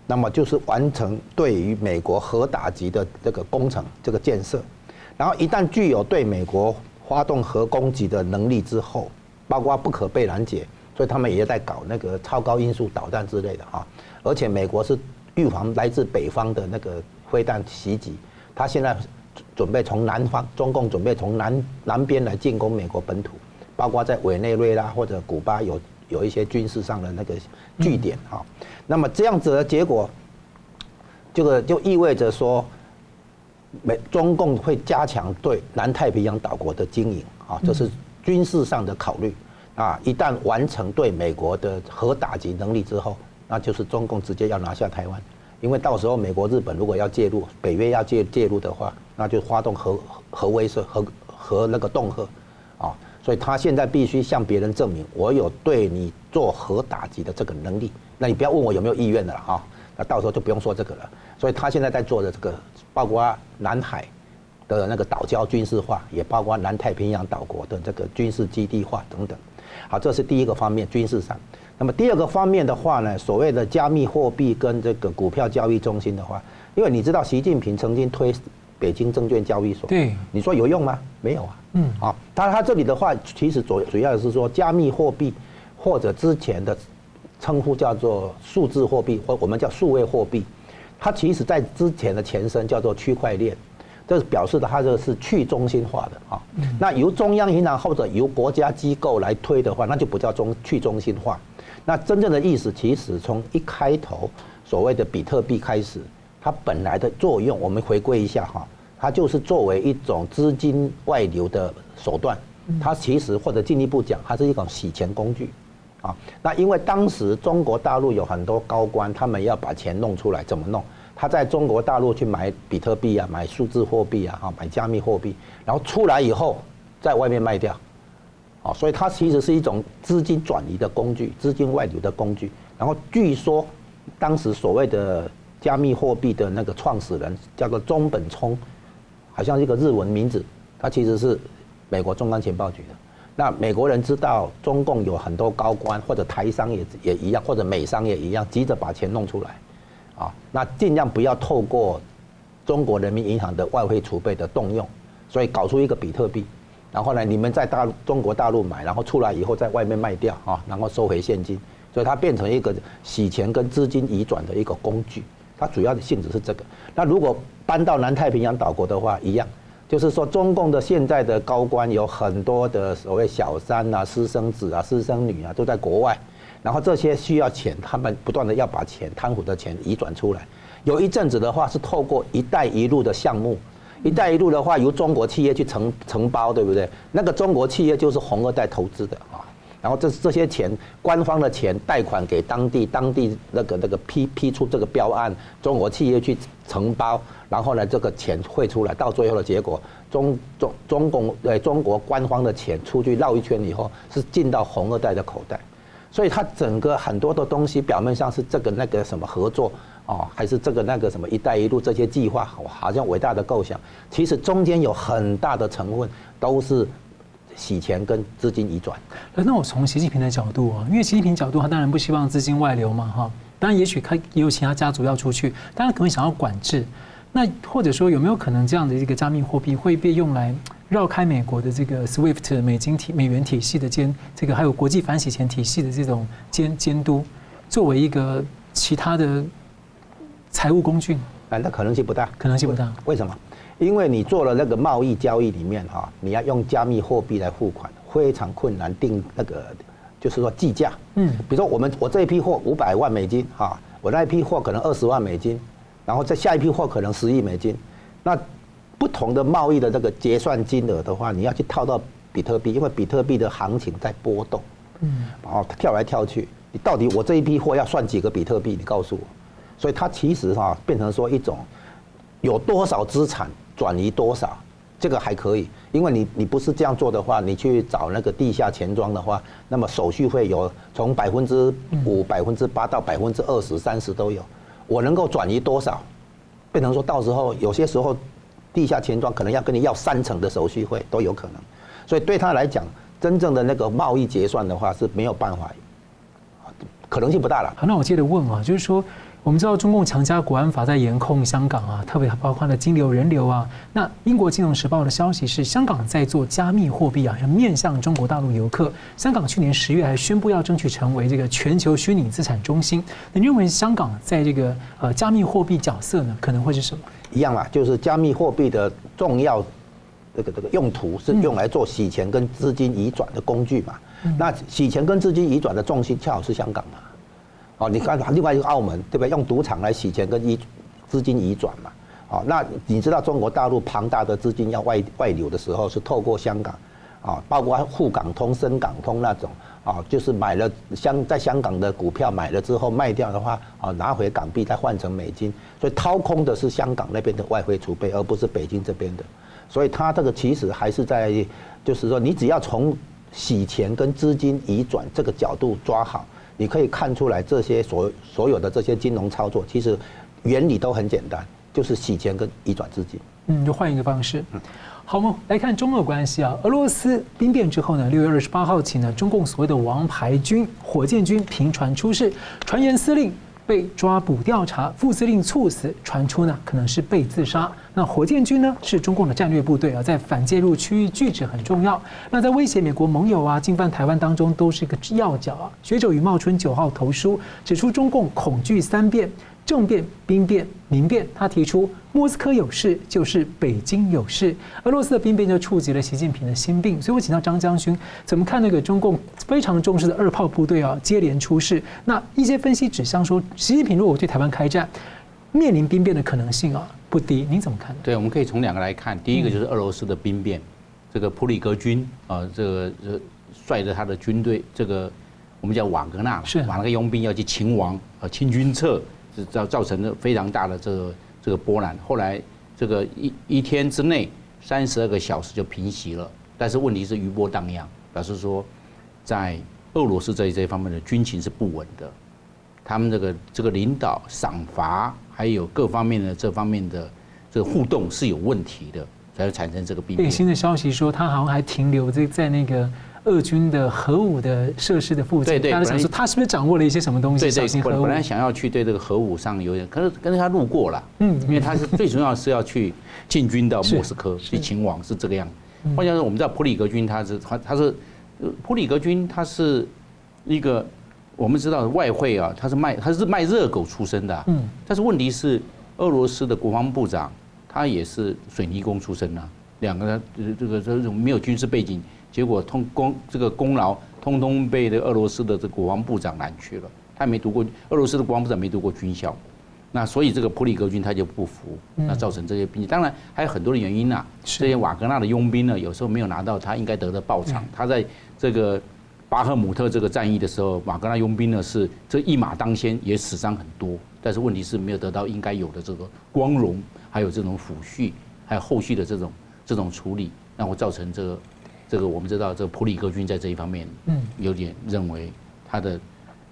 那么就是完成对于美国核打击的这个工程、这个建设。然后一旦具有对美国发动核攻击的能力之后，包括不可被拦截，所以他们也在搞那个超高音速导弹之类的哈。而且美国是预防来自北方的那个飞弹袭击，他现在准备从南方，中共准备从南南边来进攻美国本土，包括在委内瑞拉或者古巴有有一些军事上的那个据点哈。那么这样子的结果，这个就意味着说，美中共会加强对南太平洋岛国的经营啊，这是军事上的考虑啊。一旦完成对美国的核打击能力之后。那就是中共直接要拿下台湾，因为到时候美国、日本如果要介入，北约要介介入的话，那就发动核核威慑、核核那个恫吓，啊，所以他现在必须向别人证明我有对你做核打击的这个能力。那你不要问我有没有意愿的了哈，那到时候就不用说这个了。所以他现在在做的这个，包括南海的那个岛礁军事化，也包括南太平洋岛国的这个军事基地化等等。好，这是第一个方面，军事上。那么第二个方面的话呢，所谓的加密货币跟这个股票交易中心的话，因为你知道习近平曾经推北京证券交易所，对，你说有用吗？没有啊，嗯，啊，他他这里的话，其实主主要是说加密货币或者之前的称呼叫做数字货币或我们叫数位货币，它其实在之前的前身叫做区块链，这是表示的它这个是去中心化的啊。那由中央银行或者由国家机构来推的话，那就不叫中去中心化。那真正的意思，其实从一开头所谓的比特币开始，它本来的作用，我们回归一下哈，它就是作为一种资金外流的手段。它其实或者进一步讲，它是一种洗钱工具，啊，那因为当时中国大陆有很多高官，他们要把钱弄出来，怎么弄？他在中国大陆去买比特币啊，买数字货币啊，哈，买加密货币，然后出来以后，在外面卖掉。啊，所以它其实是一种资金转移的工具，资金外流的工具。然后据说，当时所谓的加密货币的那个创始人叫做中本聪，好像一个日文名字，他其实是美国中央情报局的。那美国人知道中共有很多高官或者台商也也一样，或者美商也一样，急着把钱弄出来，啊，那尽量不要透过中国人民银行的外汇储备的动用，所以搞出一个比特币。然后呢，你们在大陆中国大陆买，然后出来以后在外面卖掉啊，然后收回现金，所以它变成一个洗钱跟资金移转的一个工具。它主要的性质是这个。那如果搬到南太平洋岛国的话，一样，就是说中共的现在的高官有很多的所谓小三啊、私生子啊、私生女啊，都在国外，然后这些需要钱，他们不断的要把钱贪腐的钱移转出来。有一阵子的话是透过“一带一路”的项目，“一带一路”的话由中国企业去承承包，对不对？那个中国企业就是红二代投资的啊。然后这这些钱，官方的钱贷款给当地，当地那个那个批批出这个标案，中国企业去承包，然后呢这个钱汇出来，到最后的结果，中中中共呃中国官方的钱出去绕一圈以后，是进到红二代的口袋，所以它整个很多的东西表面上是这个那个什么合作。哦，还是这个那个什么“一带一路”这些计划，好像伟大的构想，其实中间有很大的成分都是洗钱跟资金移转。那我从习近平的角度啊，因为习近平角度他当然不希望资金外流嘛，哈，当然也许他也有其他家族要出去，当然可能想要管制。那或者说有没有可能这样的一个加密货币会被用来绕开美国的这个 SWIFT 美金体美元体系的监，这个还有国际反洗钱体系的这种监监督，作为一个其他的。财务工具，那可能性不大，可能性不大。为什么？因为你做了那个贸易交易里面哈，你要用加密货币来付款，非常困难定那个，就是说计价。嗯，比如说我们我这一批货五百万美金哈，我那一批货可能二十万美金，然后再下一批货可能十亿美金，那不同的贸易的这个结算金额的话，你要去套到比特币，因为比特币的行情在波动，嗯，然后跳来跳去，你到底我这一批货要算几个比特币？你告诉我。所以它其实哈变成说一种有多少资产转移多少，这个还可以，因为你你不是这样做的话，你去找那个地下钱庄的话，那么手续费有从百分之五、百分之八到百分之二十、三十都有。我能够转移多少，变成说到时候有些时候地下钱庄可能要跟你要三成的手续费都有可能。所以对他来讲，真正的那个贸易结算的话是没有办法，可能性不大了。好，那我接着问啊，就是说。我们知道中共强加国安法在严控香港啊，特别包括了金流、人流啊。那英国金融时报的消息是，香港在做加密货币啊，要面向中国大陆游客。香港去年十月还宣布要争取成为这个全球虚拟资产中心。你认为香港在这个呃加密货币角色呢，可能会是什么？一样嘛，就是加密货币的重要这个这个用途是用来做洗钱跟资金移转的工具嘛。那洗钱跟资金移转的重心恰好是香港嘛。哦，你看另外一个澳门，对不对？用赌场来洗钱跟移资金移转嘛。哦，那你知道中国大陆庞大的资金要外外流的时候，是透过香港，啊，包括沪港通、深港通那种，啊，就是买了香在香港的股票买了之后卖掉的话，啊，拿回港币再换成美金，所以掏空的是香港那边的外汇储备，而不是北京这边的。所以它这个其实还是在，就是说你只要从洗钱跟资金移转这个角度抓好。你可以看出来，这些所所有的这些金融操作，其实原理都很简单，就是洗钱跟移转资金。嗯，就换一个方式。好，我们来看中俄关系啊。俄罗斯兵变之后呢，六月二十八号起呢，中共所谓的王牌军火箭军频传出事，传言司令。被抓捕调查，副司令猝死，传出呢可能是被自杀。那火箭军呢是中共的战略部队啊，在反介入区域拒止很重要。那在威胁美国盟友啊、进犯台湾当中都是一个要角啊。学者余茂春九号投书指出，中共恐惧三变。政变、兵变、民变，他提出莫斯科有事就是北京有事，俄罗斯的兵变就触及了习近平的心病，所以我请到张将军，怎么看那个中共非常重视的二炮部队啊，接连出事？那一些分析指向说，习近平如果对台湾开战，面临兵变的可能性啊不低，您怎么看？对，我们可以从两个来看，第一个就是俄罗斯的兵变，这个普里格军啊，这个率着他的军队，这个我们叫瓦格纳，是把那个佣兵要去擒王啊，清君侧。造造成了非常大的这个这个波澜，后来这个一一天之内三十二个小时就平息了，但是问题是余波荡漾，表示说在俄罗斯这这方面的军情是不稳的，他们这个这个领导赏罚还有各方面的这方面的这个互动是有问题的，才会产生这个病变。最新的消息说，他好像还停留在在那个。俄军的核武的设施的附近，大家想说他是不是掌握了一些什么东西？对对，本本来想要去对这个核武上有点，可是跟着他路过了，嗯，因为他是 最重要是要去进军到莫斯科去勤王，是这个样。换句话说，我们知道普里格军他是他他是普里格军，他是一个我们知道外汇啊，他是卖他是卖热狗出身的，嗯，但是问题是俄罗斯的国防部长他也是水泥工出身呐，两个人这个这种没有军事背景，结果通功这个功劳通通被这个俄罗斯的这国防部长揽去了，他没读过俄罗斯的国防部长没读过军校。那所以这个普里格军他就不服，那造成这些兵。当然还有很多的原因呐、啊。这些瓦格纳的佣兵呢，有时候没有拿到他应该得的报偿。他在这个巴赫姆特这个战役的时候，瓦格纳佣兵呢是这一马当先，也死伤很多。但是问题是没有得到应该有的这个光荣，还有这种抚恤，还有后续的这种这种处理，然后造成这个这个我们知道这个普里戈军在这一方面，嗯，有点认为他的。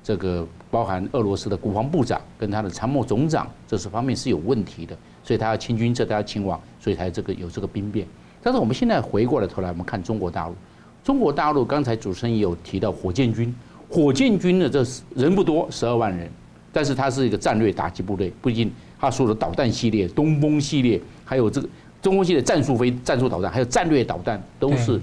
这个包含俄罗斯的国防部长跟他的参谋总长，这是方面是有问题的，所以他要清军这，他要清王，所以才这个有这个兵变。但是我们现在回过了头来，我们看中国大陆，中国大陆刚才主持人也有提到火箭军，火箭军的这人不多，十二万人，但是它是一个战略打击部队，毕竟它所有的导弹系列、东风系列，还有这个中风系列战术飞战术导弹，还有战略导弹，都是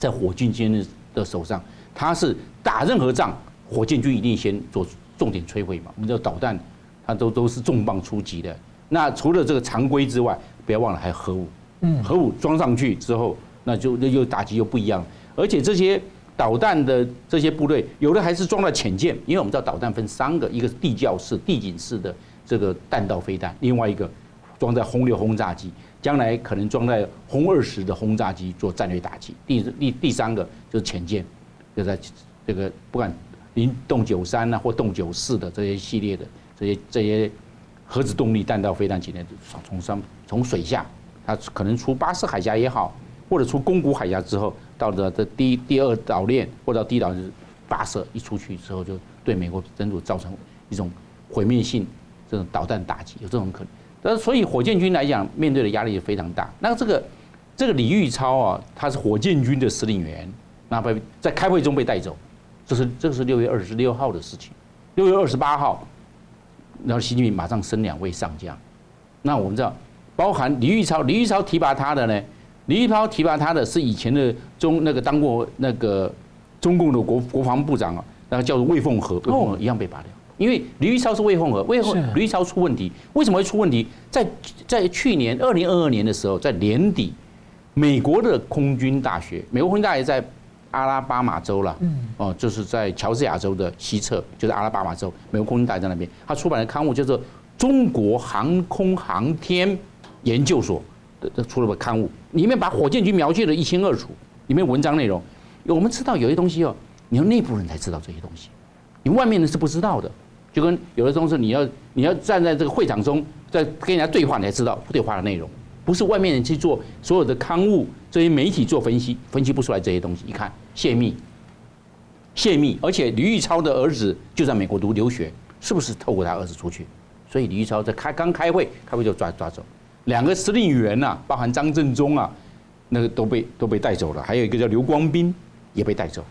在火箭军的手上，他是打任何仗。火箭军一定先做重点摧毁嘛？我们知道导弹，它都都是重磅出击的。那除了这个常规之外，不要忘了还有核武。嗯，核武装上去之后，那就那又打击又不一样。而且这些导弹的这些部队，有的还是装了潜舰，因为我们知道导弹分三个，一个是地窖式、地井式的这个弹道飞弹，另外一个装在轰六轰炸机，将来可能装在轰二十的轰炸机做战略打击。第第第三个就是潜舰，就在这个不管。零动九三啊，或动九四的这些系列的这些这些核子动力弹道飞弹，今天从上从水下，它可能出巴士海峡也好，或者出宫古海峡之后，到了这第第二岛链或者到第一岛就是发射一出去之后，就对美国本土造成一种毁灭性这种导弹打击，有这种可能。但所以火箭军来讲，面对的压力也非常大。那这个这个李玉超啊，他是火箭军的司令员，那被在开会中被带走。这是这是六月二十六号的事情，六月二十八号，然后习近平马上升两位上将，那我们知道，包含李玉超，李玉超提拔他的呢，李玉超提拔他的是以前的中那个当过那个中共的国国防部长啊，那个叫做魏凤和，魏凤和一样被拔掉，因为李玉超是魏凤和，魏凤李玉超出问题，为什么会出问题？在在去年二零二二年的时候，在年底，美国的空军大学，美国空军大学在。阿拉巴马州了，哦，就是在乔治亚州的西侧，就是阿拉巴马州，美国空军大学在那边。他出版的刊物叫做《中国航空航天研究所》的出了个刊物，里面把火箭军描绘的一清二楚。里面文章内容，我们知道有些东西哦，你要内部人才知道这些东西，你外面人是不知道的。就跟有的东西，你要你要站在这个会场中，在跟人家对话，你才知道对话的内容。不是外面人去做所有的刊物，这些媒体做分析，分析不出来这些东西。一看泄密，泄密，而且李玉超的儿子就在美国读留学，是不是透过他儿子出去？所以李玉超在开刚开会，开会就抓抓走两个司令员呐、啊，包含张振中啊，那个都被都被带走了，还有一个叫刘光斌也被带走，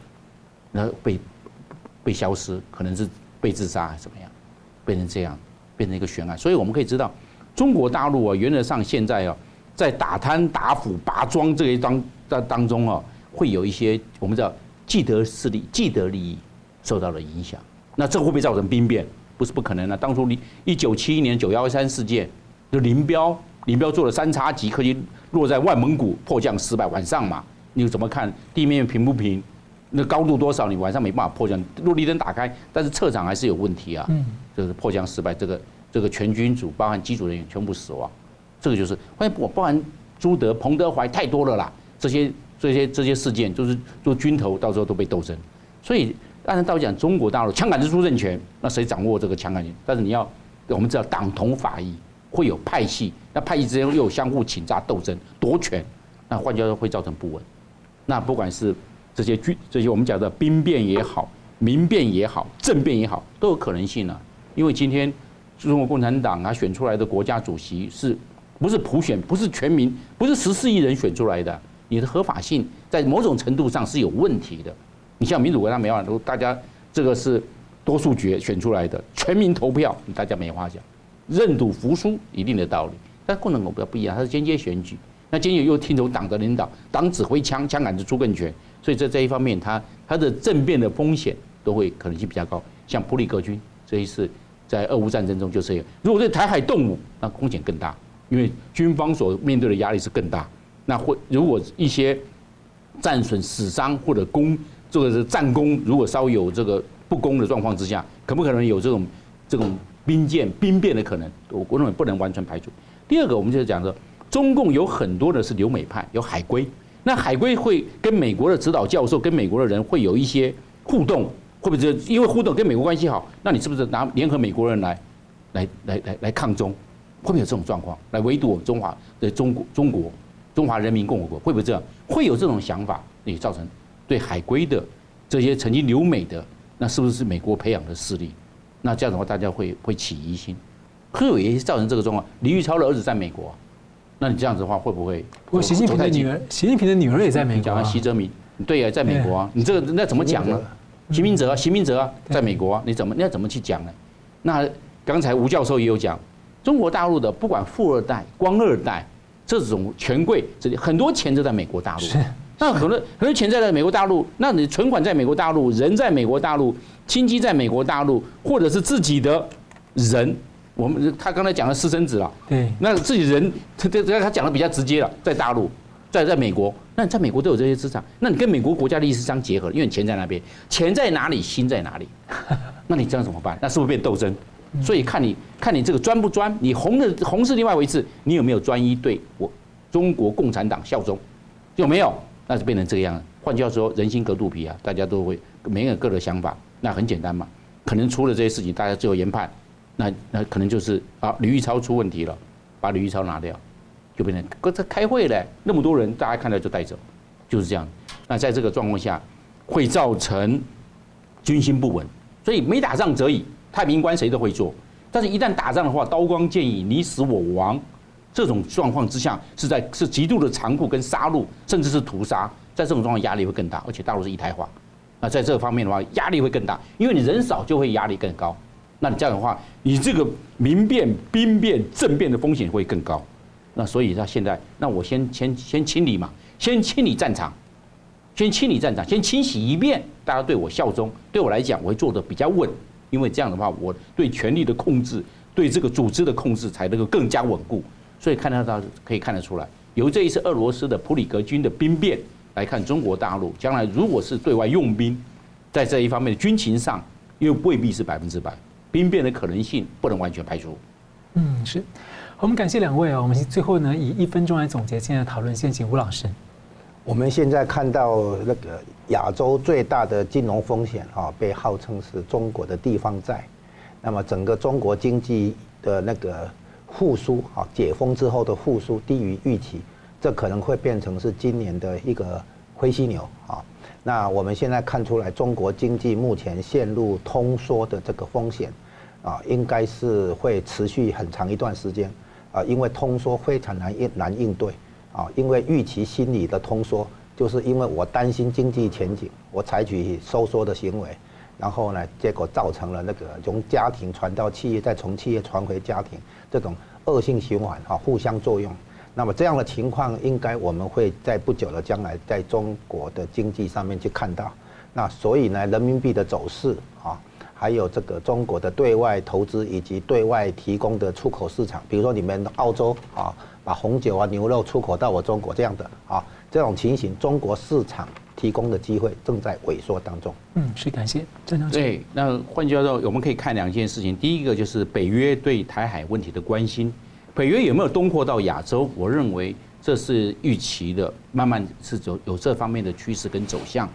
然后被被消失，可能是被自杀怎么样，变成这样，变成一个悬案。所以我们可以知道。中国大陆啊，原则上现在啊，在打贪打腐拔庄这一当当当中啊，会有一些我们叫既得势力、既得利益受到了影响。那这会不会造成兵变？不是不可能的。当初一九七一年九幺三事件，就林彪，林彪做了三叉戟可以落在外蒙古，迫降失败，晚上嘛，你怎么看地面平不平？那高度多少？你晚上没办法迫降，落地灯打开，但是侧场还是有问题啊。嗯，就是迫降失败这个。这个全军组包含机组人员全部死亡，这个就是，关键我包含朱德、彭德怀太多了啦，这些这些这些事件就是做军头，到时候都被斗争。所以按照道理讲，中国大陆枪杆子出政权，那谁掌握这个枪杆子？但是你要我们知道党同法异，会有派系，那派系之间又有相互倾轧斗争夺权，那换句话说会造成不稳。那不管是这些军这些我们讲的兵变也好，民变也好，政变也好，都有可能性啊，因为今天。中国共产党啊，选出来的国家主席是不是普选？不是全民，不是十四亿人选出来的。你的合法性在某种程度上是有问题的。你像民主国家没办法，大家这个是多数决选出来的，全民投票，大家没话讲，认赌服输一定的道理。但共产党不不一样，它是间接选举，那间接又听从党的领导，党指挥枪，枪杆子出政权，所以在这一方面，它它的政变的风险都会可能性比较高。像普里格军这一次在俄乌战争中就是，如果对台海动武，那风险更大，因为军方所面对的压力是更大。那会如果一些战损、死伤或者攻这个是战功，如果稍有这个不公的状况之下，可不可能有这种这种兵舰兵变的可能？我我认为不能完全排除。第二个，我们就是讲说，中共有很多的是留美派，有海归。那海归会跟美国的指导教授、跟美国的人会有一些互动，会不会就因为互动跟美国关系好？那你是不是拿联合美国人来，来来来来抗中？会不会有这种状况？来围堵我们中华的中国中国中华人民共和国？会不会这样？会有这种想法，也造成对海归的这些曾经留美的，那是不是美国培养的势力？那这样的话，大家会会起疑心，会不会造成这个状况？李玉超的儿子在美国。那你这样子的话会不会？不过习近平的女儿，习近平的女儿也在美国。讲习泽明，对呀，在美国啊。你这个那怎么讲呢？习明泽啊，习明泽啊，在美国啊，你怎么你要怎么去讲呢？那刚才吴教授也有讲，中国大陆的不管富二代、官二代这种权贵，这里很多钱都在美国大陆。那很多很多钱在在美国大陆，那你存款在美国大陆，人在美国大陆，亲戚在美国大陆，或者是自己的人。我们他刚才讲的私生子了，对，那自己人，他他他讲的比较直接了，在大陆，在在美国，那你在美国都有这些资产，那你跟美国国家利益是相结合，因为钱在那边，钱在哪里，心在哪里，那你这样怎么办？那是不是变斗争？所以看你看你这个专不专，你红的红是另外一回事，你有没有专一对我中国共产党效忠？有没有？那就变成这个样子。换句话说，人心隔肚皮啊，大家都会每个人各的想法，那很简单嘛，可能出了这些事情，大家最后研判。那那可能就是啊，吕玉超出问题了，把吕玉超拿掉，就变成搁在开会嘞，那么多人，大家看到就带走，就是这样。那在这个状况下，会造成军心不稳，所以没打仗则已，太平官谁都会做，但是一旦打仗的话，刀光剑影，你死我亡，这种状况之下，是在是极度的残酷跟杀戮，甚至是屠杀，在这种状况压力会更大，而且大陆是一体化，那在这个方面的话，压力会更大，因为你人少就会压力更高。那你这样的话，你这个民变、兵变、政变的风险会更高。那所以他现在，那我先先先清理嘛，先清理战场，先清理战场，先清洗一遍，大家对我效忠。对我来讲，我会做得比较稳，因为这样的话，我对权力的控制，对这个组织的控制才能够更加稳固。所以看得到可以看得出来，由这一次俄罗斯的普里格军的兵变来看，中国大陆将来如果是对外用兵，在这一方面的军情上，又未必是百分之百。兵变的可能性不能完全排除。嗯，是。我们感谢两位啊。我们最后呢，以一分钟来总结今天的讨论。先请吴老师。我们现在看到那个亚洲最大的金融风险啊，被号称是中国的地方债。那么整个中国经济的那个复苏啊，解封之后的复苏低于预期，这可能会变成是今年的一个灰犀牛啊。那我们现在看出来，中国经济目前陷入通缩的这个风险，啊，应该是会持续很长一段时间，啊，因为通缩非常难应难应对，啊，因为预期心理的通缩，就是因为我担心经济前景，我采取收缩的行为，然后呢，结果造成了那个从家庭传到企业，再从企业传回家庭，这种恶性循环，啊，互相作用。那么这样的情况，应该我们会在不久的将来，在中国的经济上面去看到。那所以呢，人民币的走势啊，还有这个中国的对外投资以及对外提供的出口市场，比如说你们澳洲啊，把红酒啊、牛肉出口到我中国这样的啊，这种情形，中国市场提供的机会正在萎缩当中。嗯，是感谢郑教授。对，那换句话说，我们可以看两件事情。第一个就是北约对台海问题的关心。北约有没有东扩到亚洲？我认为这是预期的，慢慢是走有这方面的趋势跟走向。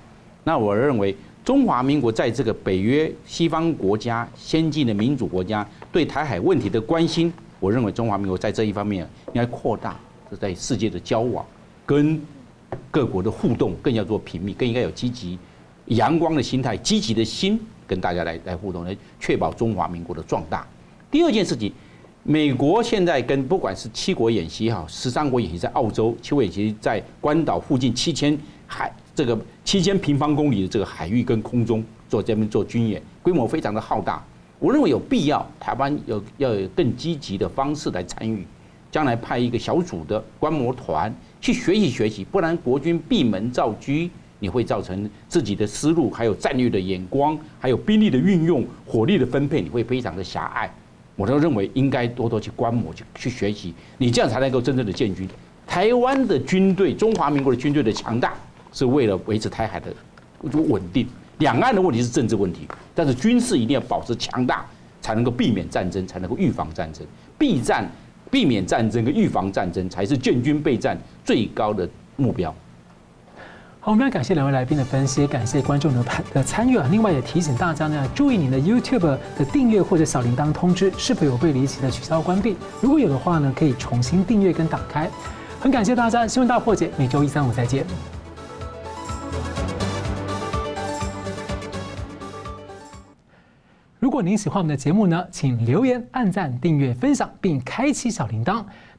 那我认为中华民国在这个北约西方国家、先进的民主国家对台海问题的关心，我认为中华民国在这一方面应该扩大这在世界的交往跟各国的互动，更要做频密，更应该有积极、阳光的心态、积极的心跟大家来来互动，来确保中华民国的壮大。第二件事情。美国现在跟不管是七国演习哈，十三国演习在澳洲，七国演习在关岛附近七千海这个七千平方公里的这个海域跟空中做这边做军演，规模非常的浩大。我认为有必要台湾有要有更积极的方式来参与，将来派一个小组的观摩团去学习学习，不然国军闭门造车，你会造成自己的思路，还有战略的眼光，还有兵力的运用、火力的分配，你会非常的狭隘。我都认为应该多多去观摩、去去学习，你这样才能够真正的建军。台湾的军队，中华民国的军队的强大，是为了维持台海的稳定。两岸的问题是政治问题，但是军事一定要保持强大，才能够避免战争，才能够预防战争。避战、避免战争跟预防战争，才是建军备战最高的目标。好，我们要感谢两位来宾的分析，感谢观众的的参与啊。另外也提醒大家呢，注意您的 YouTube 的订阅或者小铃铛通知是否有被离奇的取消关闭。如果有的话呢，可以重新订阅跟打开。很感谢大家，新闻大破解每周一、三、五再见。如果您喜欢我们的节目呢，请留言、按赞、订阅、分享，并开启小铃铛。